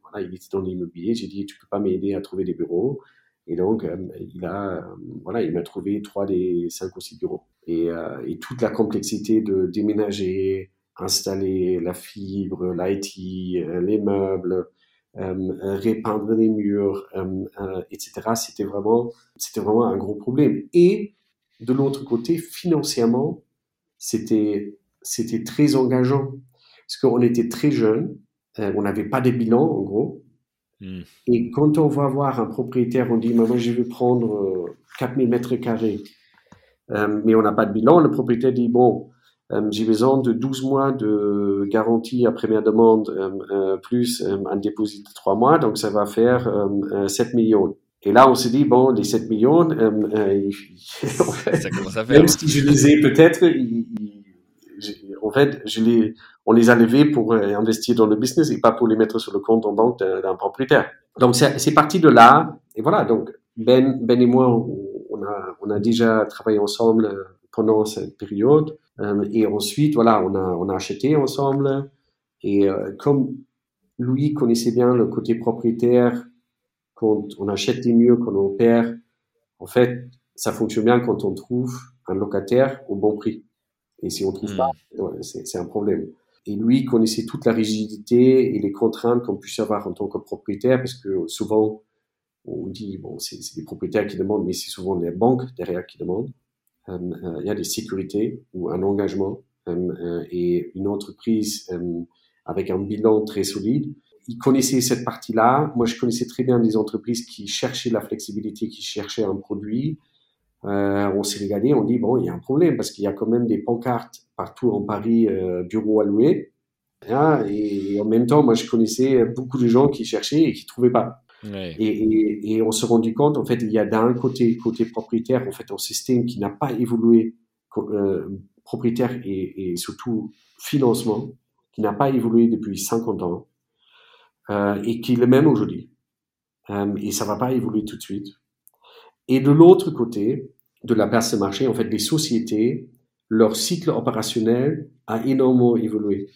A: voilà, il était dans l'immobilier. J'ai dit, tu peux pas m'aider à trouver des bureaux. Et donc, euh, il a, voilà, il m'a trouvé trois des cinq ou six bureaux. Et, et toute la complexité de déménager, installer la fibre, l'IT, les meubles, euh, répeindre les murs, euh, etc. C'était vraiment, c'était vraiment un gros problème. Et de l'autre côté, financièrement, c'était c'était très engageant parce qu'on était très jeunes, euh, on n'avait pas de bilan en gros. Hmm. Et quand on va voir un propriétaire, on dit moi je vais prendre 4000 mètres carrés, mais on n'a pas de bilan. Le propriétaire dit bon, euh, j'ai besoin de 12 mois de garantie à première demande euh, euh, plus un dépôt de 3 mois, donc ça va faire 7 millions. Et là, on s'est dit, bon, les 7 millions, ça commence à faire. même si je les ai peut-être, en fait, je les, on les a levés pour investir dans le business et pas pour les mettre sur le compte en banque d'un propriétaire. Donc, c'est parti de là. Et voilà, donc, Ben, ben et moi, on a, on a déjà travaillé ensemble pendant cette période. Euh, et ensuite, voilà, on a, on a acheté ensemble. Et euh, comme Louis connaissait bien le côté propriétaire, quand on achète des murs, quand on perd, en fait, ça fonctionne bien quand on trouve un locataire au bon prix. Et si on trouve pas, hmm. c'est un problème. Et lui connaissait toute la rigidité et les contraintes qu'on puisse avoir en tant que propriétaire, parce que souvent, on dit, bon, c'est des propriétaires qui demandent, mais c'est souvent les banques derrière qui demandent. Euh, euh, il y a des sécurités ou un engagement euh, et une entreprise avec un bilan très solide. Ils connaissaient cette partie-là. Moi, je connaissais très bien des entreprises qui cherchaient la flexibilité, qui cherchaient un produit. on s'est regardé, on dit bon, il y a un problème parce qu'il y a quand même des pancartes partout en Paris, bureaux à louer. et, et, en même temps, moi, je connaissais beaucoup de gens qui cherchaient et qui trouvaient pas. Et, on se rendu compte, en fait, il y a d'un côté, côté propriétaire, en fait, un système qui n'a pas évolué, euh, propriétaire et, surtout financement, qui n'a pas évolué depuis 50 ans, euh, et qui est le même aujourd'hui. Euh, et ça va pas évoluer tout de suite. Et de l'autre côté, de la place de marché, en fait, les sociétés, leur cycle opérationnel a énormément évolué.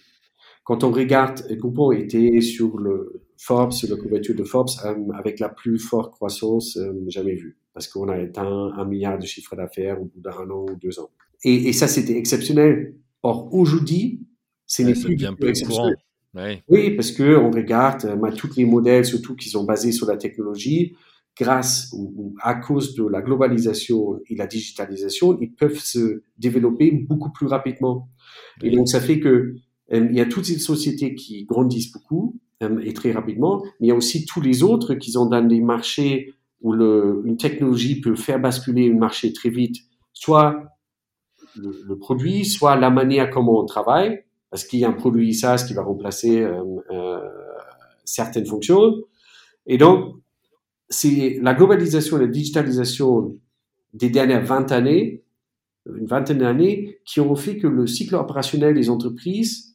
A: Quand on regarde, Groupon était sur le Forbes, la couverture de Forbes, euh, avec la plus forte croissance euh, jamais vue, parce qu'on a atteint un milliard de chiffre d'affaires au bout d'un an ou deux ans. Et, et ça, c'était exceptionnel. Or, aujourd'hui, c'est ouais, plus bien plus courant. Oui, parce que on regarde euh, tous les modèles, surtout qui sont basés sur la technologie, grâce ou, à cause de la globalisation et la digitalisation, ils peuvent se développer beaucoup plus rapidement. Et donc, ça fait que euh, il y a toutes ces sociétés qui grandissent beaucoup et très rapidement, mais il y a aussi tous les autres qui sont dans des marchés où une technologie peut faire basculer un marché très vite, soit le, produit, soit la manière comment on travaille, parce qu'il y a un produit SaaS qui va remplacer euh, euh, certaines fonctions. Et donc, c'est la globalisation et la digitalisation des dernières 20 années, une vingtaine d'années, qui ont fait que le cycle opérationnel des entreprises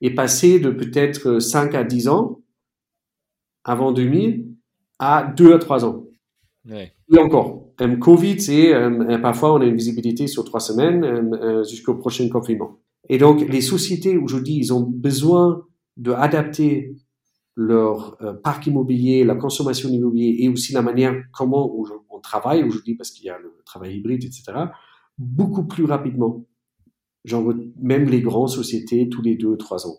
A: est passé de peut-être 5 à 10 ans avant 2000 à deux à trois ans. Et encore, Covid, c'est parfois on a une visibilité sur trois semaines jusqu'au prochain confinement. Et donc, les sociétés aujourd'hui, ils ont besoin d'adapter leur euh, parc immobilier, la consommation immobilier et aussi la manière comment on travaille aujourd'hui, parce qu'il y a le travail hybride, etc., beaucoup plus rapidement. Genre, même les grandes sociétés, tous les deux, trois ans.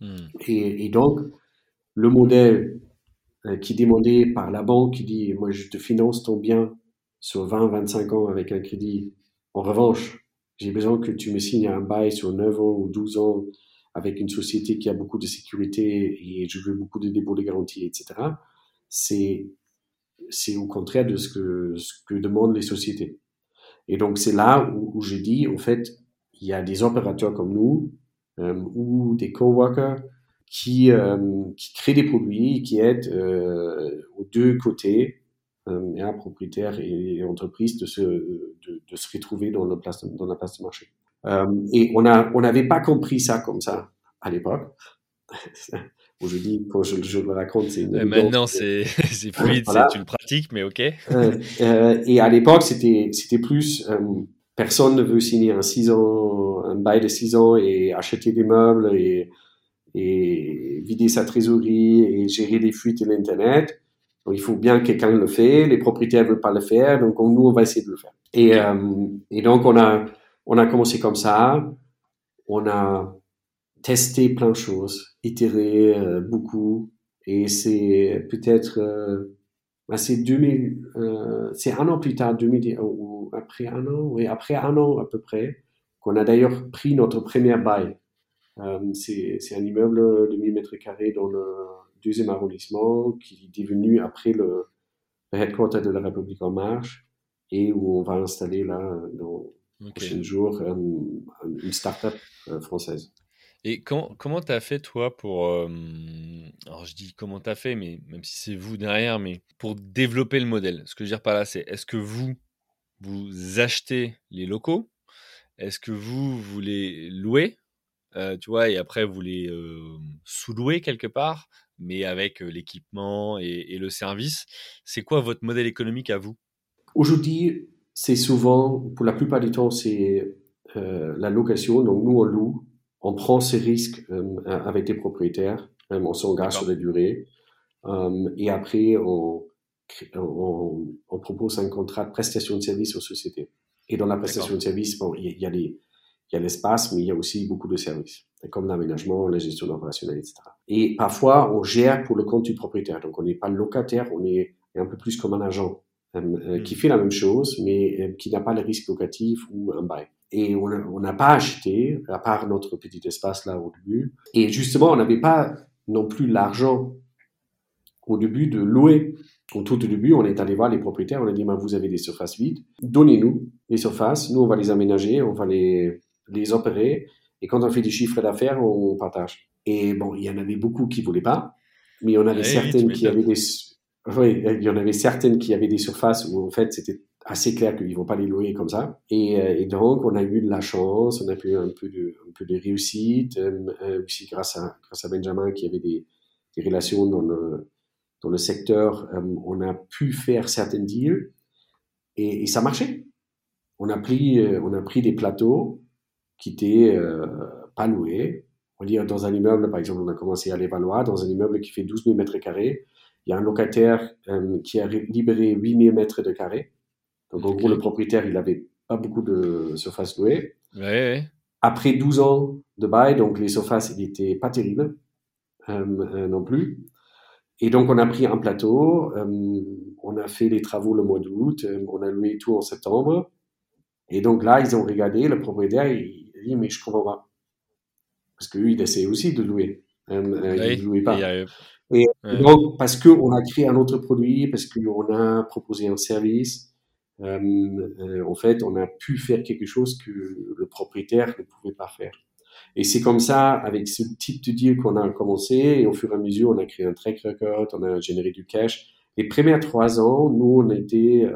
A: Hmm. Et, donc, le modèle euh, qui est demandé par la banque, qui dit, moi, je te finance ton bien sur 20, 25 ans avec un crédit. En revanche, j'ai besoin que tu me signes un bail sur 9 ans ou 12 ans avec une société qui a beaucoup de sécurité et je veux beaucoup de dépôts de garantie, etc. C'est, c'est au contraire de ce que, ce que demandent les sociétés. Et donc, c'est là où, j'ai dit, en fait, il y a des opérateurs comme nous euh, ou des coworkers qui, euh, qui créent des produits qui aident euh, aux deux côtés euh, propriétaires et, entreprises de se, de, de, se retrouver dans la place, dans la place de marché. Et on a, on n'avait pas compris ça comme ça à l'époque. Aujourd'hui, quand je, je, le raconte, c'est une.
B: Maintenant, c'est fluide, c'est une pratique, mais ok.
A: Et à l'époque, c'était c'était plus personne ne veut signer un six ans, un bail de 6 ans et acheter des meubles et, et vider sa trésorerie et gérer les fuites de l'internet. Donc, il faut bien que quelqu'un le fait. Les propriétaires veulent pas le faire, donc nous on va essayer de le faire. Et, euh, et donc on a on a commencé comme ça. On a testé plein de choses, itéré euh, beaucoup, et c'est peut-être euh, bah, c'est 2000, euh, c'est un an plus tard, 2000 ou après un an, oui après un an à peu près, qu'on a d'ailleurs pris notre première bail. c'est un immeuble de 1000 mètres carrés dans le deuxième arrondissement, qui est devenu après le, headquarter de la République en marche, et où on va installer là, dans les prochains jours, euh, une start-up euh, française.
B: Et comment comment tu as fait toi pour euh, alors je dis comment tu as fait mais même si c'est vous derrière mais pour développer le modèle. Ce que je veux dire par là c'est est-ce que vous vous achetez les locaux? Est-ce que vous vous les louez? Tu vois et après vous les sous-louez quelque part mais avec l'équipement et, le service. C'est quoi votre modèle économique à vous?
A: Aujourd'hui, c'est souvent, pour la plupart du temps, c'est la location. Donc nous, on loue, on prend ces risques avec des propriétaires, on s'engage sur la durée. et après, on, on, propose un contrat de prestation de service aux sociétés. Et dans la prestation de service, bon, il y, a les il y a l'espace, mais il y a aussi beaucoup de services, comme l'aménagement, la gestion opérationnelle, etc. Et parfois, on gère pour le compte du propriétaire. Donc, on n'est pas locataire, on est un peu plus comme un agent euh, euh, qui hmm. fait la même chose, mais euh, qui n'a pas le risque locatif ou un bail. Et on n'a pas acheté, à part notre petit espace là au début. Et justement, on n'avait pas non plus l'argent au début de louer. Au tout début, on est allé voir les propriétaires, on a dit, vous avez des surfaces vides, donnez-nous les surfaces, nous on va les aménager, on va les, les opérer. Et quand on fait des chiffres d'affaires, on partage. Et bon, il y en avait beaucoup qui voulaient pas, mais il y en avait certaines qui avaient des, oui, il y en avait certaines qui avaient des surfaces où en fait c'était assez clair qu'ils vont pas les louer comme ça. Et, euh, et, donc on a eu de la chance, on a eu un peu de, un peu de réussite euh, euh, aussi grâce à Benjamin qui avait des, relations dans le dans le secteur, on a pu faire certaines deals et, ça marchait. On a pris on a pris des plateaux qui était euh, pas loué. On dire dans un immeuble, par exemple, on a commencé à l'évaluer, dans un immeuble qui fait 12 000 mètres carrés, il y a un locataire qui a libéré 8 000 mètres carrés. Donc, en gros, le propriétaire, il avait pas beaucoup de surface louée.
B: Ouais,
A: Après 12 ans de bail, donc les surfaces n'étaient pas terribles euh, non plus. Et donc, on a pris un plateau, on a fait les travaux le mois d'août, on a loué tout en septembre. Et donc là, ils ont regardé, le propriétaire, il, dit, mais je comprends pas. Parce que lui, il essaie aussi de louer. Euh, euh, il ne louait pas. Et, donc, parce qu'on a créé un autre produit, parce qu'on a proposé un service, euh, en fait, on a pu faire quelque chose que le propriétaire ne pouvait pas faire. Et c'est comme ça, avec ce type de deal qu'on a commencé, et au fur et à mesure, on a créé un track record, on a généré du cash. Les premiers trois ans, nous, on a été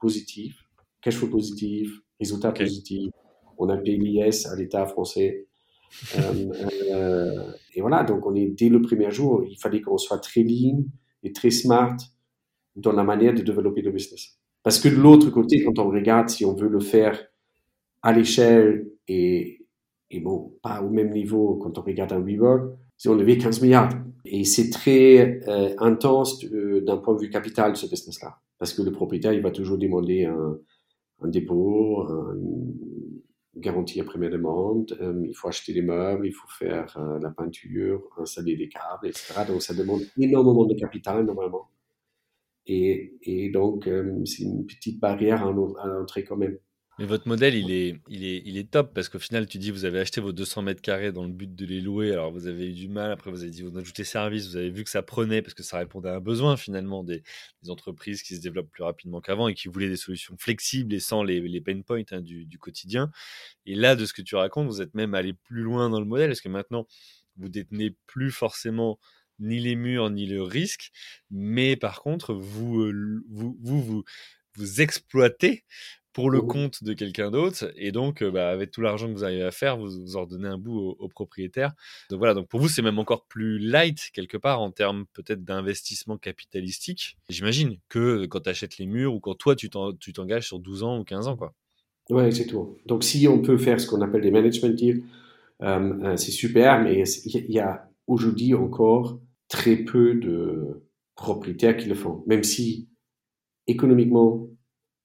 A: positifs, cash flow positif, résultat positif, on a payé l'IS à l'État français. Euh, euh, et voilà, donc on est dès le premier jour, il fallait qu'on soit très lean et très smart dans la manière de développer le business. Parce que de l'autre côté, quand on regarde si on veut le faire à l'échelle et, bon, pas au même niveau quand on regarde un WeWork, si on levait 15 milliards. Et c'est très euh, intense euh, d'un point de vue capital, ce business-là. Parce que le propriétaire, il va toujours demander un, dépôt, une garantie après mes demandes, euh, il faut acheter des meubles, il faut faire la peinture, installer des câbles, etc. Donc ça demande énormément de capital normalement. Et, et donc c'est une petite barrière à l'entrée quand même.
B: Mais votre modèle, il est, il est, il est top parce qu'au final, tu dis, vous avez acheté vos 200 mètres carrés dans le but de les louer. Alors, vous avez eu du mal. Après, vous avez dit, vous ajoutez service. Vous avez vu que ça prenait parce que ça répondait à un besoin finalement des, entreprises qui se développent plus rapidement qu'avant et qui voulaient des solutions flexibles et sans les, les pain points hein, du, du, quotidien. Et là, de ce que tu racontes, vous êtes même allé plus loin dans le modèle parce que maintenant, vous détenez plus forcément ni les murs ni le risque, mais par contre, vous, euh, vous, vous, vous, vous exploitez pour le compte de quelqu'un d'autre. Et donc, bah, avec tout l'argent que vous arrivez à faire, vous, vous ordonnez un bout au, propriétaire. Donc voilà, donc pour vous, c'est même encore plus light quelque part en termes peut-être d'investissement capitalistique. J'imagine que quand tu achètes les murs ou quand toi, tu t'engages sur 12 ans ou 15 ans. quoi.
A: Ouais, c'est tout. Donc si on peut faire ce qu'on appelle des management deals, euh, c'est super, mais il y a aujourd'hui encore très peu de propriétaires qui le font. Même si économiquement,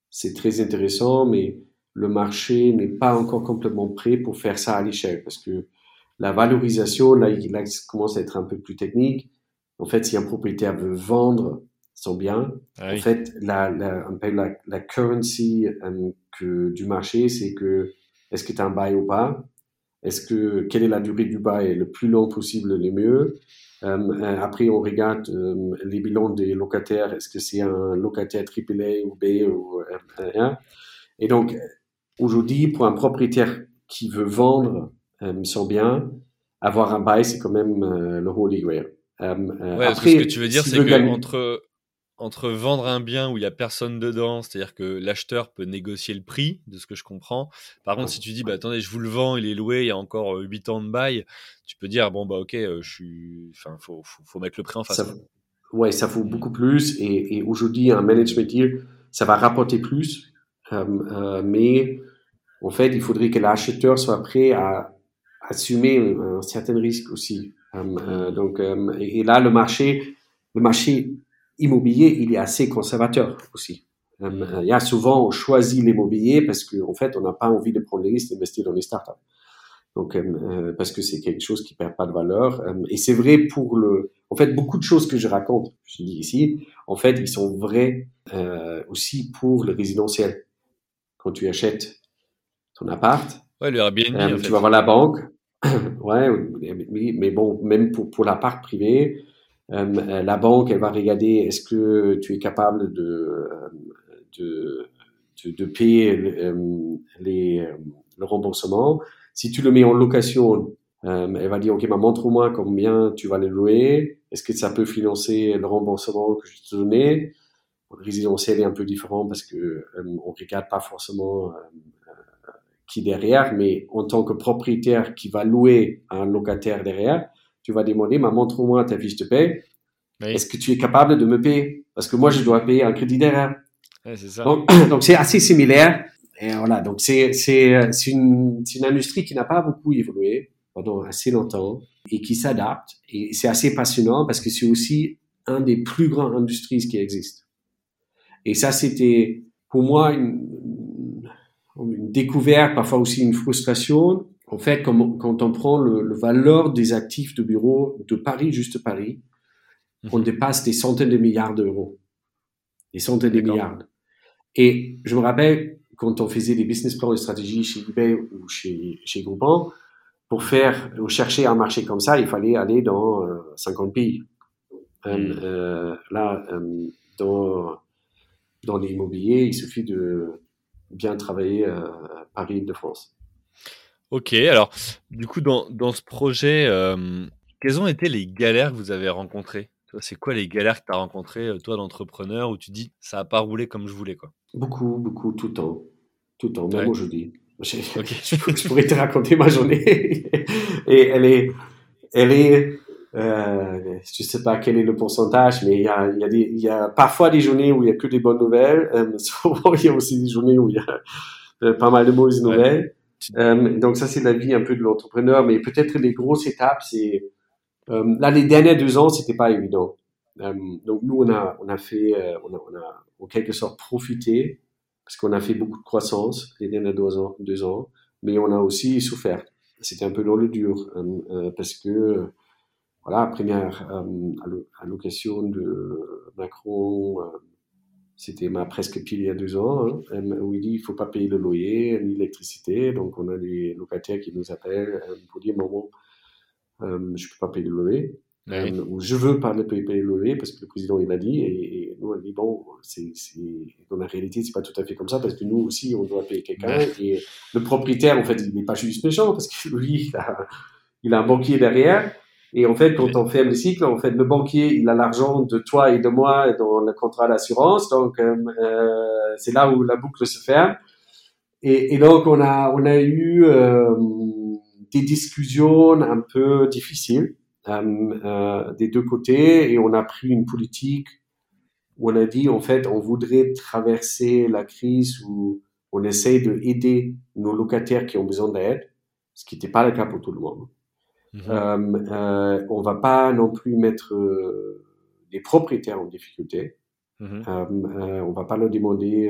A: c'est très intéressant, mais le marché n'est pas encore complètement prêt pour faire ça à l'échelle parce que la valorisation, là, il commence à être un peu plus technique. En fait, si un propriétaire veut vendre son bien, ah en fait, la, la, la, la currency euh, que, du marché, c'est que est-ce que tu as un bail ou pas? Est-ce que quelle est la durée du bail? Le plus long possible, le mieux. Euh, euh, après, on regarde euh, les bilans des locataires. Est-ce que c'est un locataire AAA ou B ou R1 Et donc, aujourd'hui, pour un propriétaire qui veut vendre son bien, avoir un bail, c'est quand même le holy grail.
B: ouais, après, ce que tu veux dire, c'est que entre entre vendre un bien où il y a personne dedans, c'est-à-dire que l'acheteur peut négocier le prix, de ce que je comprends. Par contre, si tu dis, bah attendez, je vous le vends, il est loué, il y a encore 8 ans de bail, tu peux dire, bon bah ok, je suis, enfin, faut, faut, mettre le prix en face.
A: Ça, ouais, ça vaut beaucoup plus. Et, aujourd'hui, un management deal, ça va rapporter plus, euh, mais en fait, il faudrait que l'acheteur soit prêt à assumer un, certain risque aussi. Euh, donc, et là, le marché, le marché immobilier, il est assez conservateur aussi. Euh, il y a souvent, on choisit l'immobilier parce qu'en en fait, on n'a pas envie de prendre les risques d'investir dans les startups. Donc, euh, euh, parce que c'est quelque chose qui perd pas de valeur. et c'est vrai pour le, en fait, beaucoup de choses que je raconte, je dis ici, en fait, ils sont vrais aussi pour le résidentiel. Quand tu achètes ton appart,
B: ouais, le Airbnb,
A: tu vas voir la banque, ouais, mais, mais bon, même pour, pour l'appart privé, euh, la banque, elle va regarder est-ce que tu es capable de, de, de, payer le, remboursement. Si tu le mets en location, euh, elle va dire, OK, bah, montre-moi combien tu vas le louer. Est-ce que ça peut financer le remboursement que je te donnais Le résidentiel est un peu différent parce que euh, on regarde pas forcément qui derrière, mais en tant que propriétaire qui va louer un locataire derrière, tu vas demander, bah, montre-moi ta fiche de paie. Est-ce que tu es capable de me payer? Parce que moi, je dois payer un crédit derrière. Donc, c'est assez similaire. Et voilà, donc c'est c'est une, une industrie qui n'a pas beaucoup évolué pendant assez longtemps et qui s'adapte. Et c'est assez passionnant parce que c'est aussi un des plus grands industries qui existent. Et ça, c'était pour moi une, une, découverte, parfois aussi une frustration, en fait, quand, quand on prend le, valeur des actifs de bureau de Paris, juste Paris, on mhm. dépasse des centaines de milliards d'euros. Des centaines de milliards. Et je me rappelle, quand on faisait des business plans et stratégies chez eBay ou chez, chez Groupon, pour faire, ou chercher un marché comme ça, il fallait aller dans 50 euh, pays. Euh, mhm. euh, là, euh, dans, dans l'immobilier, il suffit de bien travailler à Paris-de-France.
B: Ok, alors du coup, dans, dans ce projet, euh, quelles ont été les galères que vous avez rencontrées? C'est quoi les galères que tu as rencontrées, euh, toi, d'entrepreneur, où tu dis ça n'a pas roulé comme je voulais quoi?
A: Beaucoup, beaucoup, tout le temps. Tout le temps, même aujourd'hui. Je, pourrais te raconter ma journée. Et elle est, elle est, Euh, je sais pas quel est le pourcentage, mais il y a, il y a, des, il y a parfois des journées où il y a que des bonnes nouvelles. Euh, souvent, il y a aussi des journées où il y a pas mal de mauvaises nouvelles. Euh, donc ça, c'est la vie un peu de l'entrepreneur. Mais peut-être les grosses étapes, c'est euh, là les derniers deux ans, c'était pas évident. donc nous, on a, on a fait, on a, en quelque sorte profité parce qu'on a fait beaucoup de croissance les derniers deux ans, deux ans, mais on a aussi souffert. C'était un peu dans le dur parce que voilà, première euh, allocation de Macron, euh, c'était ma presque pile il y a deux ans, hein, où il dit il faut pas payer le loyer ni l'électricité. Donc on a des locataires qui nous appellent euh, pour dire maman, euh, je peux pas payer le loyer. Euh, ou je veux pas payer, payer le loyer parce que le président il a dit et, nous on dit bon c'est dans la réalité c'est pas tout à fait comme ça parce que nous aussi on doit payer quelqu'un et le propriétaire en fait il n'est pas juste méchant parce que lui il a, il a un banquier derrière et en fait, quand on fait le cycle, en fait, le banquier, il a l'argent de toi et de moi dans le contrat d'assurance. Donc, euh, euh, c'est là où la boucle se ferme. Et, et donc, on a, on a eu euh, des discussions un peu difficiles euh, euh, des deux côtés. Et on a pris une politique où on a dit, en fait, on voudrait traverser la crise où on essaye de aider nos locataires qui ont besoin d'aide, ce qui n'était pas le cas pour tout le monde. Mhm. Euh, on va pas non plus mettre euh, les propriétaires en difficulté. Euh, on va pas leur demander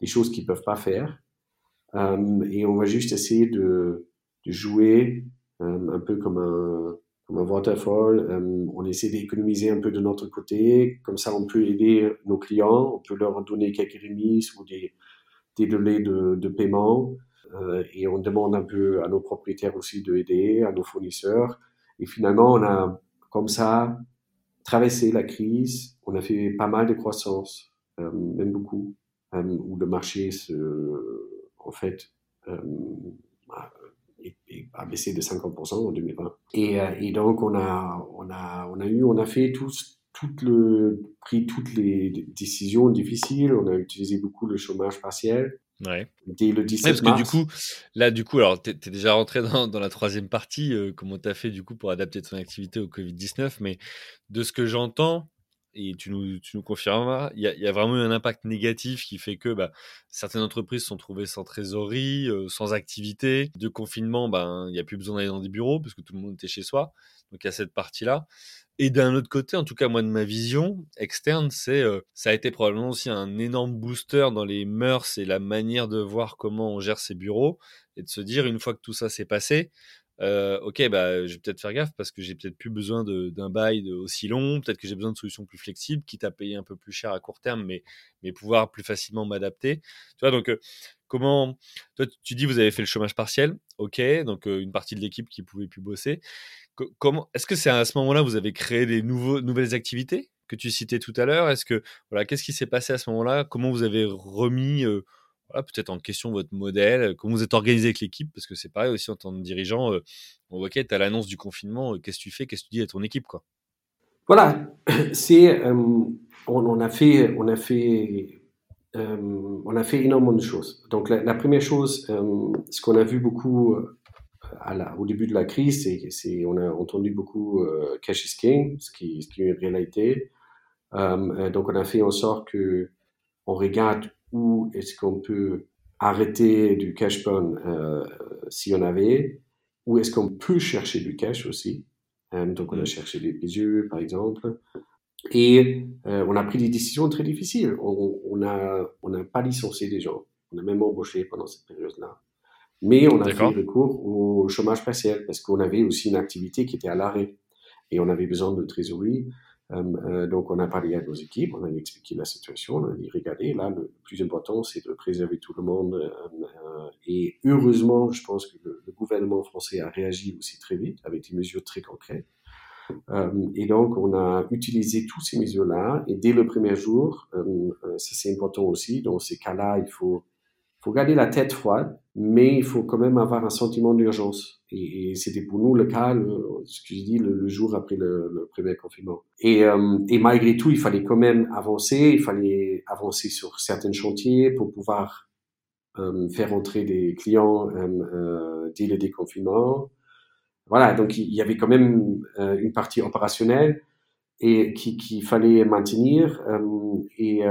A: des choses qu'ils peuvent pas faire. et on va juste essayer de, de jouer un peu comme un, comme un waterfall. on essaie d'économiser un peu de notre côté. Comme ça, on peut aider nos clients. On peut leur donner quelques remises ou des, des délais de, de paiement. Euh, et on demande un peu à nos propriétaires aussi de aider, à nos fournisseurs. Et finalement, on a comme ça traversé la crise. On a fait pas mal de croissance, euh, même beaucoup, euh, où le marché se, en fait, a baissé de 50% en 2020. Et, donc on a, on a, on a eu, on a fait tous, tout le, pris toutes les décisions difficiles. On a utilisé beaucoup le chômage partiel.
B: Ouais.
A: Dès le 17
B: parce que du coup, là, du coup, alors, tu es, déjà rentré dans, dans la troisième partie, euh, comment tu as fait, du coup, pour adapter ton activité au Covid-19, mais de ce que j'entends, et tu nous, tu nous confirmeras, il y, y, a vraiment eu un impact négatif qui fait que bah, certaines entreprises se sont trouvées sans trésorerie, euh, sans activité. De confinement, ben, il n'y a plus besoin d'aller dans des bureaux parce que tout le monde était chez soi. Donc il y a cette partie-là. Et d'un autre côté, en tout cas moi de ma vision externe, c'est euh, ça a été probablement aussi un énorme booster dans les mœurs et la manière de voir comment on gère ses bureaux et de se dire une fois que tout ça s'est passé, euh, ok bah je vais peut-être faire gaffe parce que j'ai peut-être plus besoin d'un bail aussi long, peut-être que j'ai besoin de solutions plus flexibles, quitte à payer un peu plus cher à court terme, mais mais pouvoir plus facilement m'adapter. Tu vois donc comment toi tu dis vous avez fait le chômage partiel, ok donc une partie de l'équipe qui pouvait plus bosser. Comment est-ce que c'est à ce moment-là vous avez créé des nouveaux, nouvelles activités que tu citais tout à l'heure? Est-ce que voilà, qu'est-ce qui s'est passé à ce moment-là? Comment vous avez remis voilà, peut-être en question votre modèle Comment vous êtes organisé avec l'équipe Parce que c'est pareil aussi en tant que dirigeant. Euh, ok, tu as l'annonce du confinement. Qu'est-ce que tu fais Qu'est-ce que tu dis à ton équipe quoi?
A: Voilà, c'est on, a fait on a fait on a fait énormément de choses. Donc la, première chose, ce qu'on a vu beaucoup au début de la crise, c'est, on a entendu beaucoup cash is king, ce qui, est une réalité. Donc on a fait en sorte que on regarde où est-ce qu'on peut arrêter du cash burn euh, si on avait, où est-ce qu'on peut chercher du cash aussi. donc on a mm. cherché des yeux, par exemple. Et on a pris des décisions très difficiles. On n'a on a pas licencié des gens. On a même embauché pendant cette période-là. Mais on a fait recours au chômage partiel parce qu'on avait aussi une activité qui était à l'arrêt et on avait besoin de trésorerie. Euh, euh, donc, on a parlé à nos équipes, on a expliqué la situation, on a dit regardez, là, le plus important, c'est de préserver tout le monde. Euh, et heureusement, je pense que le, gouvernement français a réagi aussi très vite avec des mesures très concrètes. et donc, on a utilisé toutes ces mesures-là. Et dès le premier jour, ça c'est important aussi. Dans ces cas-là, il faut faut garder la tête froide, mais il faut quand même avoir un sentiment d'urgence. Et, c'était pour nous le cas, ce que je dis, le, jour après le, premier confinement. Et, euh, et, malgré tout, il fallait quand même avancer, il fallait avancer sur certains chantiers pour pouvoir euh, faire entrer des clients euh, dès le déconfinement. voilà, donc il y avait quand même une partie opérationnelle et qu'il fallait maintenir. et,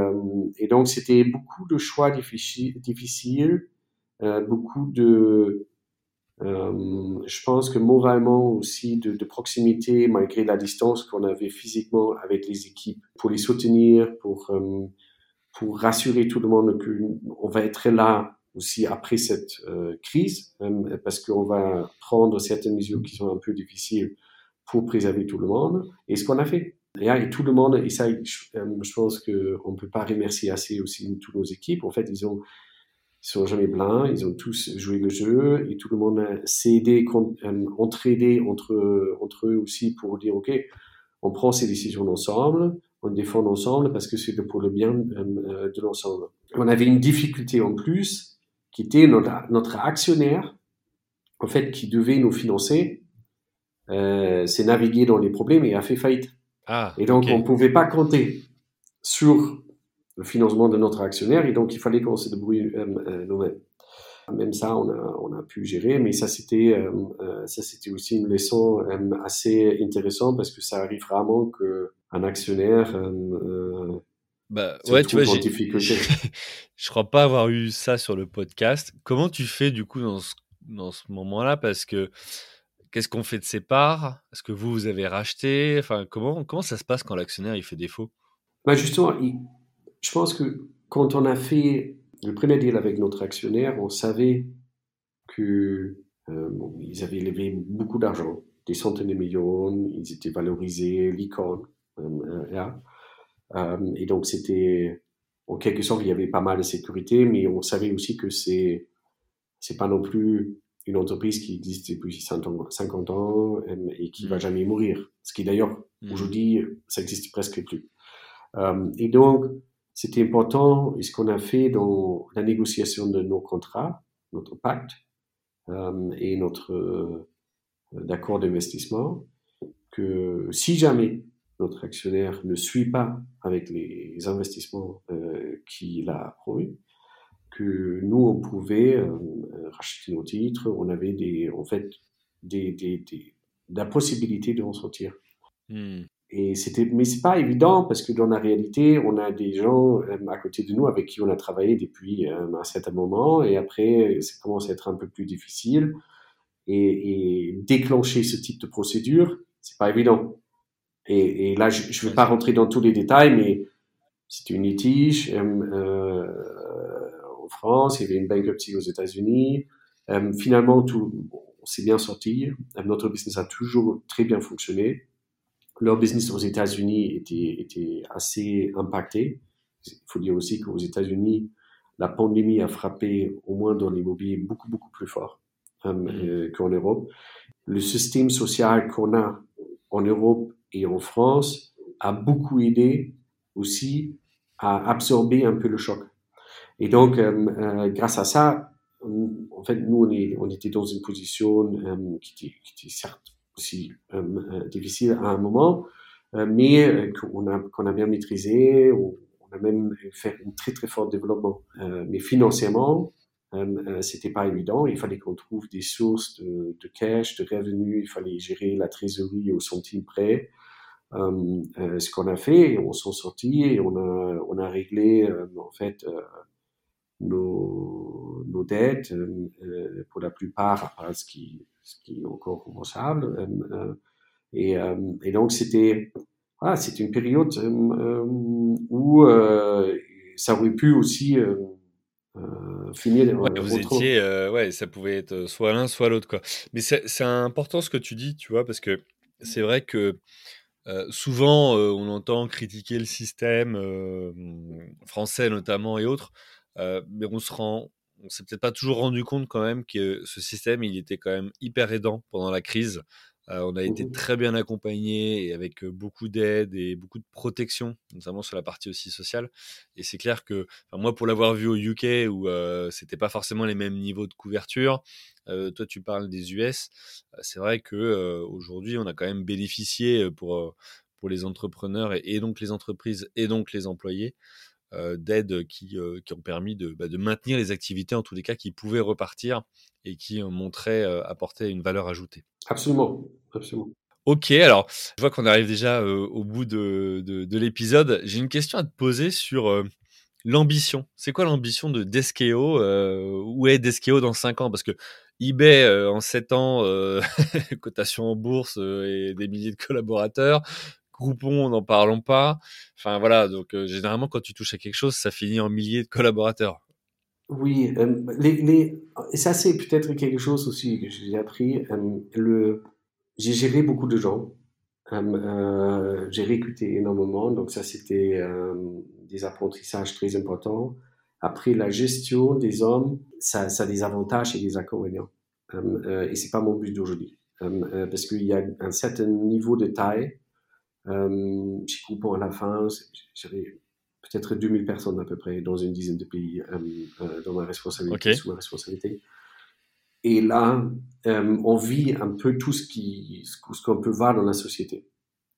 A: et donc c'était beaucoup de choix difficiles beaucoup de euh, je pense que moralement aussi de, proximité, malgré la distance qu'on avait physiquement avec les équipes, pour les soutenir, pour, euh, pour rassurer tout le monde qu'on va être là aussi après cette euh, crise, euh, parce qu'on va prendre certaines mesures qui sont un peu difficiles pour préserver tout le monde. Et ce qu'on a fait. Et, et, tout le monde, et ça, je, je pense qu'on ne peut pas remercier assez aussi toutes nos équipes. En fait, ils ont ils sont jamais blancs, ils ont tous joué le jeu et tout le monde s'est aidé, entraidé entre, entre eux aussi pour dire, OK, on prend ces décisions ensemble, on défend ensemble parce que c'est pour le bien euh, de l'ensemble. On avait une difficulté en plus qui était notre, notre actionnaire, en fait, qui devait nous financer, euh, s'est navigué dans les problèmes et a fait faillite. Ah, et donc, on ne pouvait pas compter sur le financement de notre actionnaire et donc il fallait qu'on se débrouille euh, euh, nous-mêmes. Même ça, on a, on a pu gérer, mais ça c'était euh, ça c'était aussi une leçon assez intéressante parce que ça arrive rarement que un actionnaire
B: bah ouais, tu vois, je crois pas avoir eu ça sur le podcast. Comment tu fais du coup dans ce, dans ce moment-là? Parce que qu'est-ce qu'on fait de ses parts? Est-ce que vous, vous avez racheté? Enfin, comment, comment ça se passe quand l'actionnaire il fait défaut?
A: Bah Justement, il, je pense que quand on a fait le premier deal avec notre actionnaire, on savait que euh, ils avaient levé beaucoup d'argent, des centaines de millions, ils étaient valorisés, l'icône, euh, là. Euh, et donc c'était, en quelque sorte, il y avait pas mal de sécurité, mais on savait aussi que c'est, c'est pas non plus une entreprise qui existe depuis 50 ans et qui va mm. jamais mourir. Ce qui d'ailleurs, mm. aujourd'hui, ça existe presque plus. Et donc, c'était important, et ce qu'on a fait dans la négociation de nos contrats, notre pacte euh, et notre euh, accord d'investissement, que si jamais notre actionnaire ne suit pas avec les investissements euh, qu'il a approuvés, que nous, on pouvait euh, racheter nos titres, on avait des, en fait des, des, des la possibilité de en sortir. Hmm. Et c'était, mais c'est pas évident parce que dans la réalité, on a des gens euh, à côté de nous avec qui on a travaillé depuis euh, un certain moment et après, ça commence à être un peu plus difficile. Et, et déclencher ce type de procédure, c'est pas évident. Et, et là, je ne vais pas rentrer dans tous les détails, mais c'était une litige euh, euh, en France, il y avait une bankruptcy aux États-Unis. Euh, finalement, tout, on s'est bien sorti. Notre business a toujours très bien fonctionné leur business aux États-Unis était, était assez impacté. Il faut dire aussi qu'aux États-Unis, la pandémie a frappé, au moins dans l'immobilier, beaucoup, beaucoup plus fort euh, mm. euh, qu'en Europe. Le système social qu'on a en Europe et en France a beaucoup aidé aussi à absorber un peu le choc. Et donc, euh, grâce à ça, en fait, nous, on, est, on était dans une position qui, était, qui était certes aussi euh, euh, difficile à un moment, euh, mais qu'on a, qu'on a bien maîtrisé, on, a même fait un très très fort développement. mais financièrement, euh, c'était pas évident. Il fallait qu'on trouve des sources de, de, cash, de revenus. Il fallait gérer la trésorerie au centime près. Euh, euh, ce qu'on a fait, on s'en sortit et on a, on a réglé en fait nos, nos dettes pour la plupart, ce qui ce qui est encore commençable. Euh, euh, et, euh, et, donc, c'était voilà, une période où ça aurait pu aussi finir.
B: Ouais, vous étiez, ouais, ça pouvait être soit l'un, soit l'autre, quoi. Mais c'est important ce que tu dis, tu vois, parce que c'est vrai que souvent on entend critiquer le système français notamment et autres, mais on se rend on s'est peut-être pas toujours rendu compte quand même que ce système, il était quand même hyper aidant pendant la crise. Euh, on a été mmh très bien accompagné et avec beaucoup d'aide et beaucoup de protection, notamment sur la partie aussi sociale. Et c'est clair que, moi, pour l'avoir vu au UK où euh, c'était pas forcément les mêmes niveaux de couverture, euh, toi tu parles des US, c'est vrai que aujourd'hui on a quand même bénéficié pour pour les entrepreneurs et, et, donc les entreprises et donc les employés d'aide qui, qui ont permis de, bah, de, maintenir les activités, en tous les cas, qui pouvaient repartir et qui montraient apporter une valeur ajoutée.
A: Absolument, absolument.
B: Ok, alors je vois qu'on arrive déjà au bout de, de, de l'épisode. J'ai une question à te poser sur l'ambition. C'est quoi l'ambition de Deskeo Où est Deskeo dans 5 ans? Parce que eBay en 7 ans, cotation en bourse et des milliers de collaborateurs. Groupon, n'en parlons pas. Enfin voilà, donc généralement quand tu touches à quelque chose, ça finit en milliers de collaborateurs.
A: Oui, et ça c'est peut-être quelque chose aussi que j'ai appris. le j'ai géré beaucoup de gens. Euh, j'ai recruté énormément, donc ça c'était euh, des apprentissages très importants. Après, la gestion des hommes, ça, a des avantages et des inconvénients. Euh, et c'est pas mon but d'aujourd'hui, parce qu'il y a un certain niveau de taille. Chez Coupon à la fin, j'avais peut-être 2000 personnes à peu près dans une dizaine de pays dans ma responsabilité, sous ma responsabilité. Et là, euh, on vit un peu tout ce qui, ce qu'on peut voir dans la société,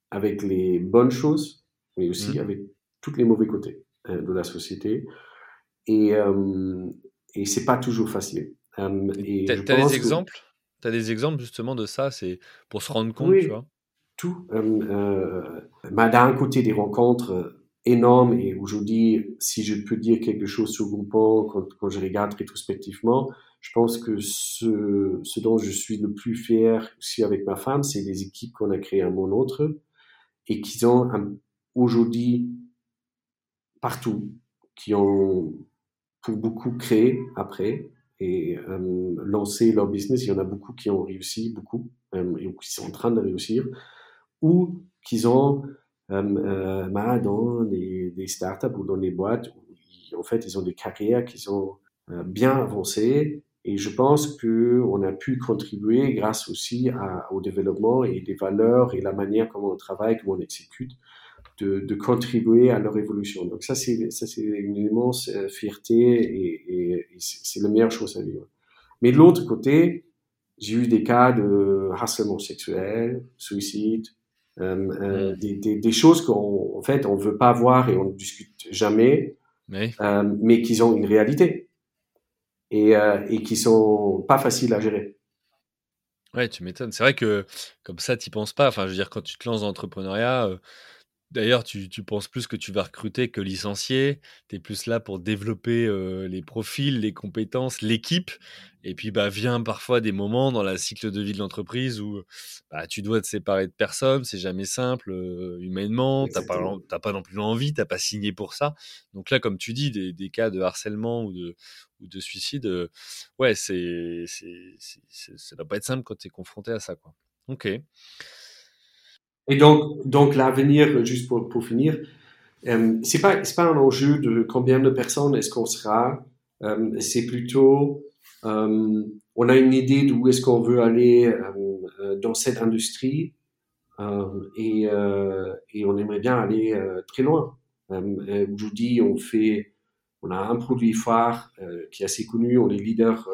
A: avec les bonnes choses, mais aussi mmh. avec tous les mauvais côtés euh, de la société. Et, euh, et c'est pas toujours facile.
B: Euh, tu as, des exemples? As des exemples justement de ça? C'est pour se rendre compte, tu vois?
A: Tout. D'un côté, des rencontres énormes et aujourd'hui, si je peux dire quelque chose sur Groupon, quand, quand je regarde rétrospectivement, je pense que ce, dont je suis le plus fier aussi avec ma femme, c'est les équipes qu'on a créées à mon autre et qui ont aujourd'hui partout, qui ont pour beaucoup créé après et euh, lancé leur business. Il y en a beaucoup qui ont réussi, beaucoup, euh, et qui sont en train de réussir, ou qui ont euh, euh dans des, startups ou dans des boîtes en fait ils ont des carrières qui sont euh, bien avancées et je pense qu'on a pu contribuer grâce aussi au développement et des valeurs et la manière comment on travaille, comment on exécute, de, contribuer à leur évolution. Donc ça, c'est, une immense euh, fierté et, c'est la meilleure chose à vivre. Mais de l'autre côté, j'ai eu des cas de harcèlement sexuel, suicide, euh, euh, mm. des, des, des, choses qu'en en fait on veut pas voir et on ne discute jamais, mais, euh, mais qui ont une réalité et, euh, et qui sont pas faciles à gérer.
B: Ouais, tu m'étonnes. C'est vrai que comme ça, tu penses pas. Enfin, je veux dire, quand tu te lances dans l'entrepreneuriat, d'ailleurs, tu, tu, penses plus que tu vas recruter que licencier. Tu es plus là pour développer euh, les profils, les compétences, l'équipe. Et puis, bah, vient parfois des moments dans la cycle de vie de l'entreprise où bah, tu dois te séparer de personnes, c'est jamais simple, euh, humainement, tu n'as pas, pas non plus l'envie, tu n'as pas signé pour ça. Donc là, comme tu dis, des, des cas de harcèlement ou de, ou de suicide, euh, ouais, c'est, ça doit pas être simple quand tu es confronté à ça. Quoi. Ok.
A: Et donc, donc l'avenir, juste pour, pour finir, euh, c'est pas pas un enjeu de combien de personnes est-ce qu'on sera. Euh, c'est plutôt euh, on a une idée d'où est-ce qu'on veut aller euh, dans cette industrie et, et on aimerait bien aller très loin. Aujourd'hui, on fait, on a un produit phare qui est assez connu, on est leader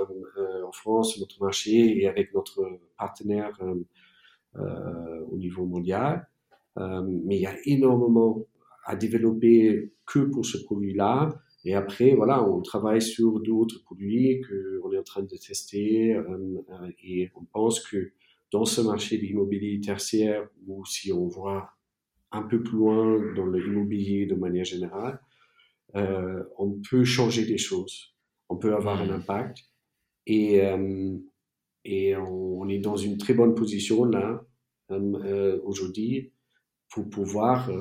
A: en France notre marché et avec notre partenaire au niveau mondial. mais il y a énormément à développer que pour ce produit-là. Et après, voilà, on travaille sur d'autres produits qu'on est en train de tester euh, euh, et on pense que dans ce marché de l'immobilier tertiaire, ou si on voit un peu plus loin dans l'immobilier de manière générale, euh, on peut changer des choses, on peut avoir un impact et, euh, et on, est dans une très bonne position là euh, aujourd'hui pour pouvoir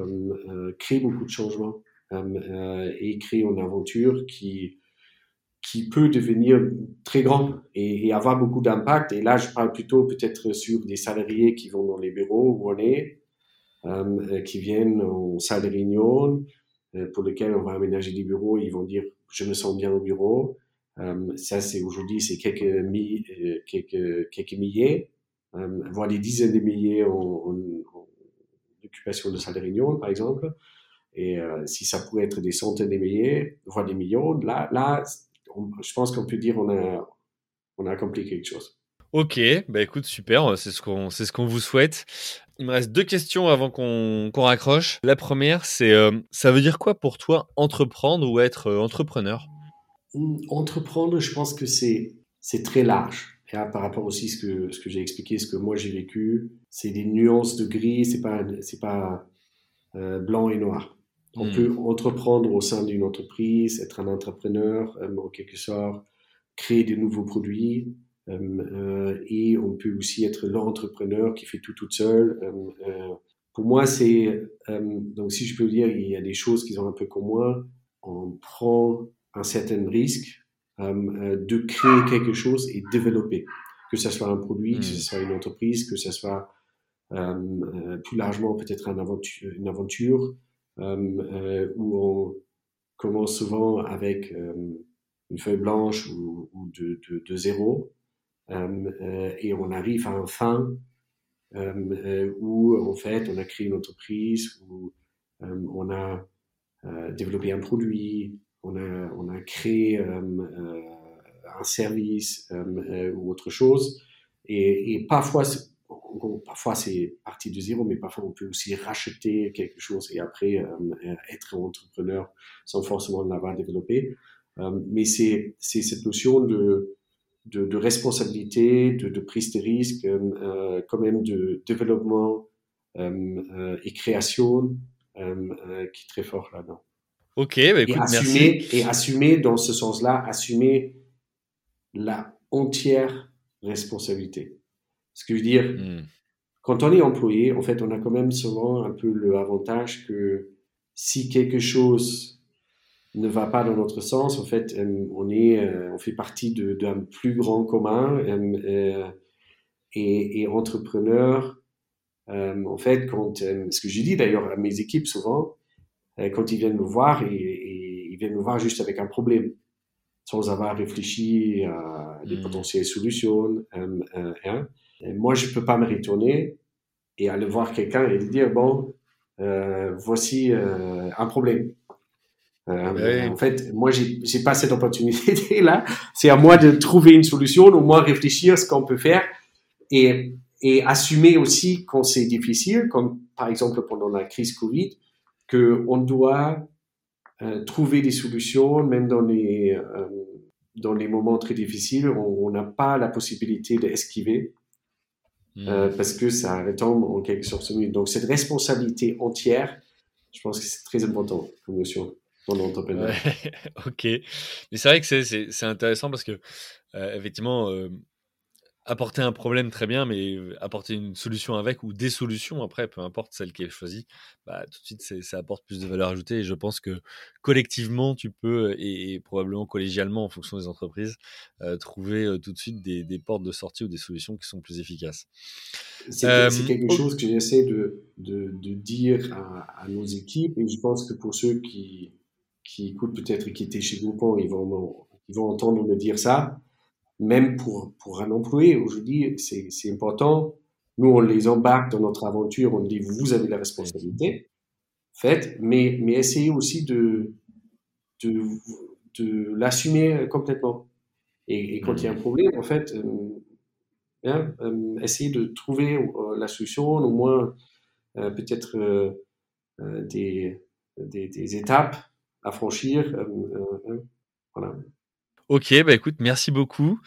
A: créer beaucoup de changements. Euh, et créer une aventure qui, qui peut devenir très grande et, avoir beaucoup d'impact. Et là, je parle plutôt peut-être sur des salariés qui vont dans les bureaux où on est, euh, qui viennent en salle de réunion, euh, pour lesquels on va aménager des bureaux. Ils vont dire, je me sens bien au bureau. Euh, ça, c'est aujourd'hui, c'est quelques, euh, milliers, voire des dizaines de milliers en, occupation de salle de réunion, par exemple. Et euh, si ça pourrait être des centaines de milliers, voire des millions, là, là je pense qu'on peut dire on a, accompli quelque chose.
B: Ok, bah écoute, super, c'est ce qu'on ce qu'on vous souhaite. Il me reste deux questions avant qu'on raccroche. La première, c'est ça veut dire quoi pour toi entreprendre ou être entrepreneur?
A: Entreprendre, je pense que c'est très large. par rapport aussi à ce que, ce que j'ai expliqué, ce que moi j'ai vécu, c'est des nuances de gris, c'est pas, pas blanc et noir. On hmm. peut entreprendre au sein d'une entreprise, être un entrepreneur, euh, en quelque sorte, créer de nouveaux produits. Euh, euh, et on peut aussi être l'entrepreneur qui fait tout toute seule. pour moi, c'est donc si je peux dire, il y a des choses qui sont un peu comme moi. On prend un certain risque de créer quelque chose et développer, que ce soit un produit, que ce hmm. soit une entreprise, que ce soit plus largement peut-être une aventure, une aventure euh, euh, où on commence souvent avec euh, une feuille blanche ou, de, de, zéro, et on arrive à un fin où en fait on a créé une entreprise, où on a développé un produit, on a, on a créé un service ou autre chose. Et, et parfois, parfois c'est parti de zéro, mais parfois on peut aussi racheter quelque chose et après euh, euh, être entrepreneur sans forcément l'avoir développé. Euh, mais c'est cette notion de, de, responsabilité, de, prise de risque, quand même de développement et création qui est très fort là-dedans.
B: Ok, bah écoute,
A: et assumer, Et assumer dans ce sens-là, assumer la entière responsabilité. Ce que je veux dire, hmm. quand on est employé, en fait, on a quand même souvent un peu l'avantage que si quelque chose ne va pas dans notre sens, en fait, euh, on, est, euh, on fait partie d'un plus grand commun euh, et, et, entrepreneur. en fait, quand, ce que je dis d'ailleurs à mes équipes souvent, quand ils viennent me voir, et, ils viennent me voir juste avec un problème, sans avoir réfléchi à des hmm. potentielles solutions. Moi, je peux pas me retourner et aller voir quelqu'un et lui dire, bon, euh, voici euh, un problème. Euh, En fait, moi, j'ai pas cette opportunité-là. C'est à moi de trouver une solution, au moins réfléchir ce qu'on peut faire et, et assumer aussi quand c'est difficile, comme par exemple pendant la crise Covid, que on doit euh, trouver des solutions, même dans les euh, dans les moments très difficiles, on n'a pas la possibilité d'esquiver. Euh, hmm. parce que ça retombe en quelque sorte sur nous. Donc, cette responsabilité entière, je pense que c'est très important comme notion dans l'entrepreneur.
B: ok. Mais c'est vrai que c'est intéressant parce que, effectivement, apporter un problème très bien, mais apporter une solution avec ou des solutions après, peu importe celle qui est choisie, bah, tout de suite ça apporte plus de valeur ajoutée. Et je pense que collectivement, tu peux, et, probablement collégialement en fonction des entreprises, trouver tout de suite des, portes de sortie ou des solutions qui sont plus efficaces.
A: C'est quelque chose que j'essaie de, de, de, dire à, nos équipes, et je pense que pour ceux qui, qui écoutent peut-être et qui étaient chez Groupon, ils vont, ils vont entendre me dire ça même pour, pour un employé, aujourd'hui, c'est important. Nous, on les embarque dans notre aventure, on dit, vous avez la responsabilité, faites, mais, mais essayez aussi de, de, de l'assumer complètement. Et, quand il y a un mmh. problème, en fait, euh, hein, euh, essayez de trouver euh, la solution, au moins peut-être des, des, des, étapes à franchir. Hein, voilà.
B: Ok, bah écoute, merci beaucoup.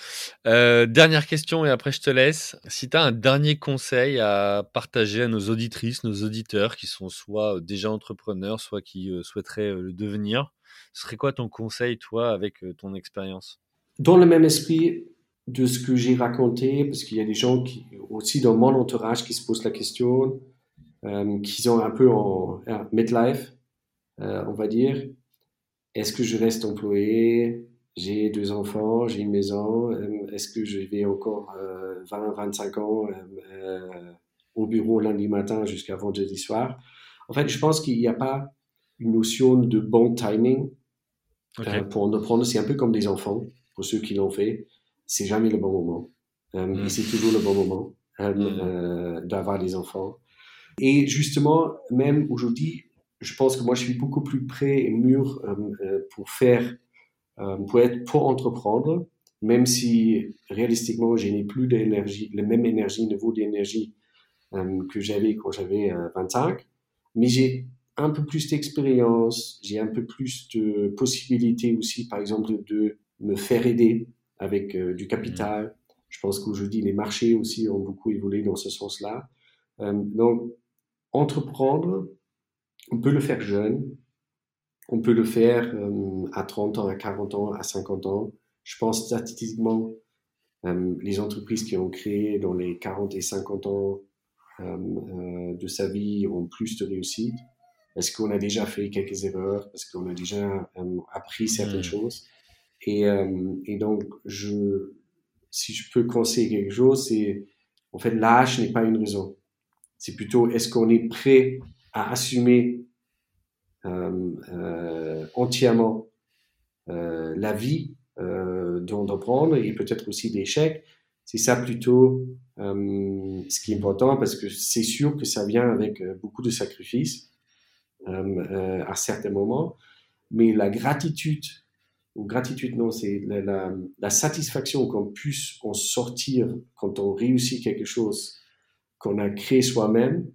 B: Euh, dernière question et après je te laisse. Si tu as un dernier conseil à partager à nos auditrices, nos auditeurs qui sont soit déjà entrepreneurs, soit qui euh, souhaiteraient euh, le devenir, ce serait quoi ton conseil, toi, avec ton expérience?
A: Dans le même esprit de ce que j'ai raconté, parce qu'il y a des gens qui, aussi dans mon entourage qui se posent la question, qui sont un peu en midlife, on va dire. Est-ce que je reste employé? J'ai deux enfants, j'ai une maison, euh, est-ce que je vais encore 20, euh, 25 ans euh, au bureau lundi matin jusqu'à vendredi soir? En fait, je pense qu'il n'y a pas une notion de bon timing pour entreprendre. C'est un peu comme des enfants, pour ceux qui l'ont fait. C'est jamais le bon moment. Hmm. c'est toujours le bon moment hmm. d'avoir des enfants. Et justement, même aujourd'hui, je pense que moi, je suis beaucoup plus prêt et mûr pour faire euh, pour être pour entreprendre, même si réalistiquement je n'ai plus d'énergie, la même énergie, niveau d'énergie que j'avais quand j'avais 25, mais j'ai un peu plus d'expérience, j'ai un peu plus de possibilités aussi, par exemple, de me faire aider avec du capital. Je pense qu'aujourd'hui, les marchés aussi ont beaucoup évolué dans ce sens-là. donc, entreprendre, on peut le faire jeune, on peut le faire à 30 ans, à 40 ans, à 50 ans. Je pense statistiquement, les entreprises qui ont créé dans les 40 et 50 ans euh, de sa vie ont plus de réussite Est-ce qu'on a déjà fait quelques erreurs? Est-ce qu'on a déjà appris certaines mmh. choses? Et, et, donc, je, si je peux conseiller quelque chose, c'est en fait l'âge n'est pas une raison. C'est plutôt est-ce qu'on est prêt à assumer euh, euh, entièrement euh, la vie d'entreprendre et peut-être aussi d'échecs. C'est ça plutôt ce qui est important parce que c'est sûr que ça vient avec beaucoup de sacrifices à certains moments, mais la gratitude ou gratitude, non, c'est la, la, satisfaction qu'on puisse en sortir quand on réussit quelque chose qu'on a créé soi-même.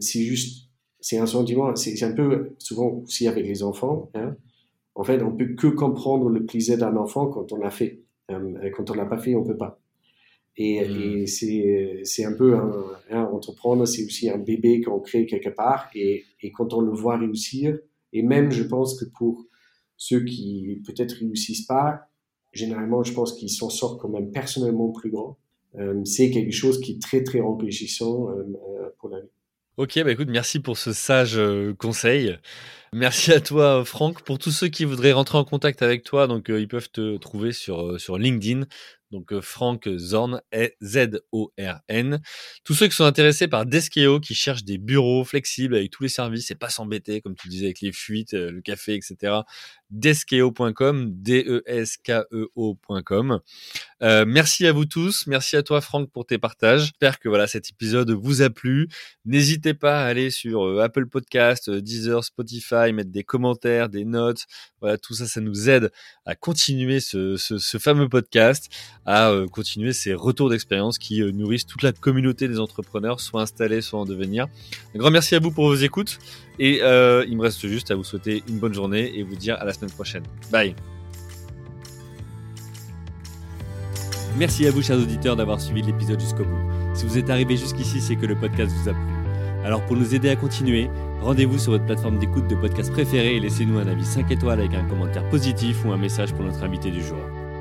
A: c'est juste c'est un sentiment, c'est un peu souvent aussi avec les enfants. Hein. En fait, on peut que comprendre le plaisir d'un enfant quand on l'a fait. Euh, quand on l'a pas fait, on peut pas. Et, hmm. c'est un peu un, hein, entreprendre, c'est aussi un bébé qu'on crée quelque part. Et, et, quand on le voit réussir, et même je pense que pour ceux qui peut-être réussissent pas, généralement, je pense qu'ils s'en sortent quand même personnellement plus grand. Euh, c'est quelque chose qui est très très enrichissant euh, pour la vie.
B: Ok, bah écoute, merci pour ce sage euh, conseil. Merci à toi, Franck. Pour tous ceux qui voudraient rentrer en contact avec toi, donc euh, ils peuvent te trouver sur, euh, sur LinkedIn. Donc Franck Zorn, Z-O-R-N. Tous ceux qui sont intéressés par Deskeo, qui cherchent des bureaux flexibles avec tous les services et pas s'embêter, comme tu disais, avec les fuites, le café, etc. Deskeo.com, D-E-S-K-E-O.com. Euh, merci à vous tous. Merci à toi, Franck, pour tes partages. J'espère que voilà, cet épisode vous a plu. N'hésitez pas à aller sur euh, Apple Podcast, euh, Deezer, Spotify, mettre des commentaires, des notes. Voilà, tout ça, ça nous aide à continuer ce, fameux podcast, à continuer ces retours d'expérience qui nourrissent toute la communauté des entrepreneurs, soit installés, soit en devenir. Un grand merci à vous pour vos écoutes. Et il me reste juste à vous souhaiter une bonne journée et vous dire à la semaine prochaine. Bye. Merci à vous, chers auditeurs, d'avoir suivi l'épisode jusqu'au bout. Si vous êtes arrivé jusqu'ici, c'est que le podcast vous a plu. Alors pour nous aider à continuer, rendez-vous sur votre plateforme d'écoute de podcast préférée et laissez-nous un avis 5 étoiles avec un commentaire positif ou un message pour notre invité du jour.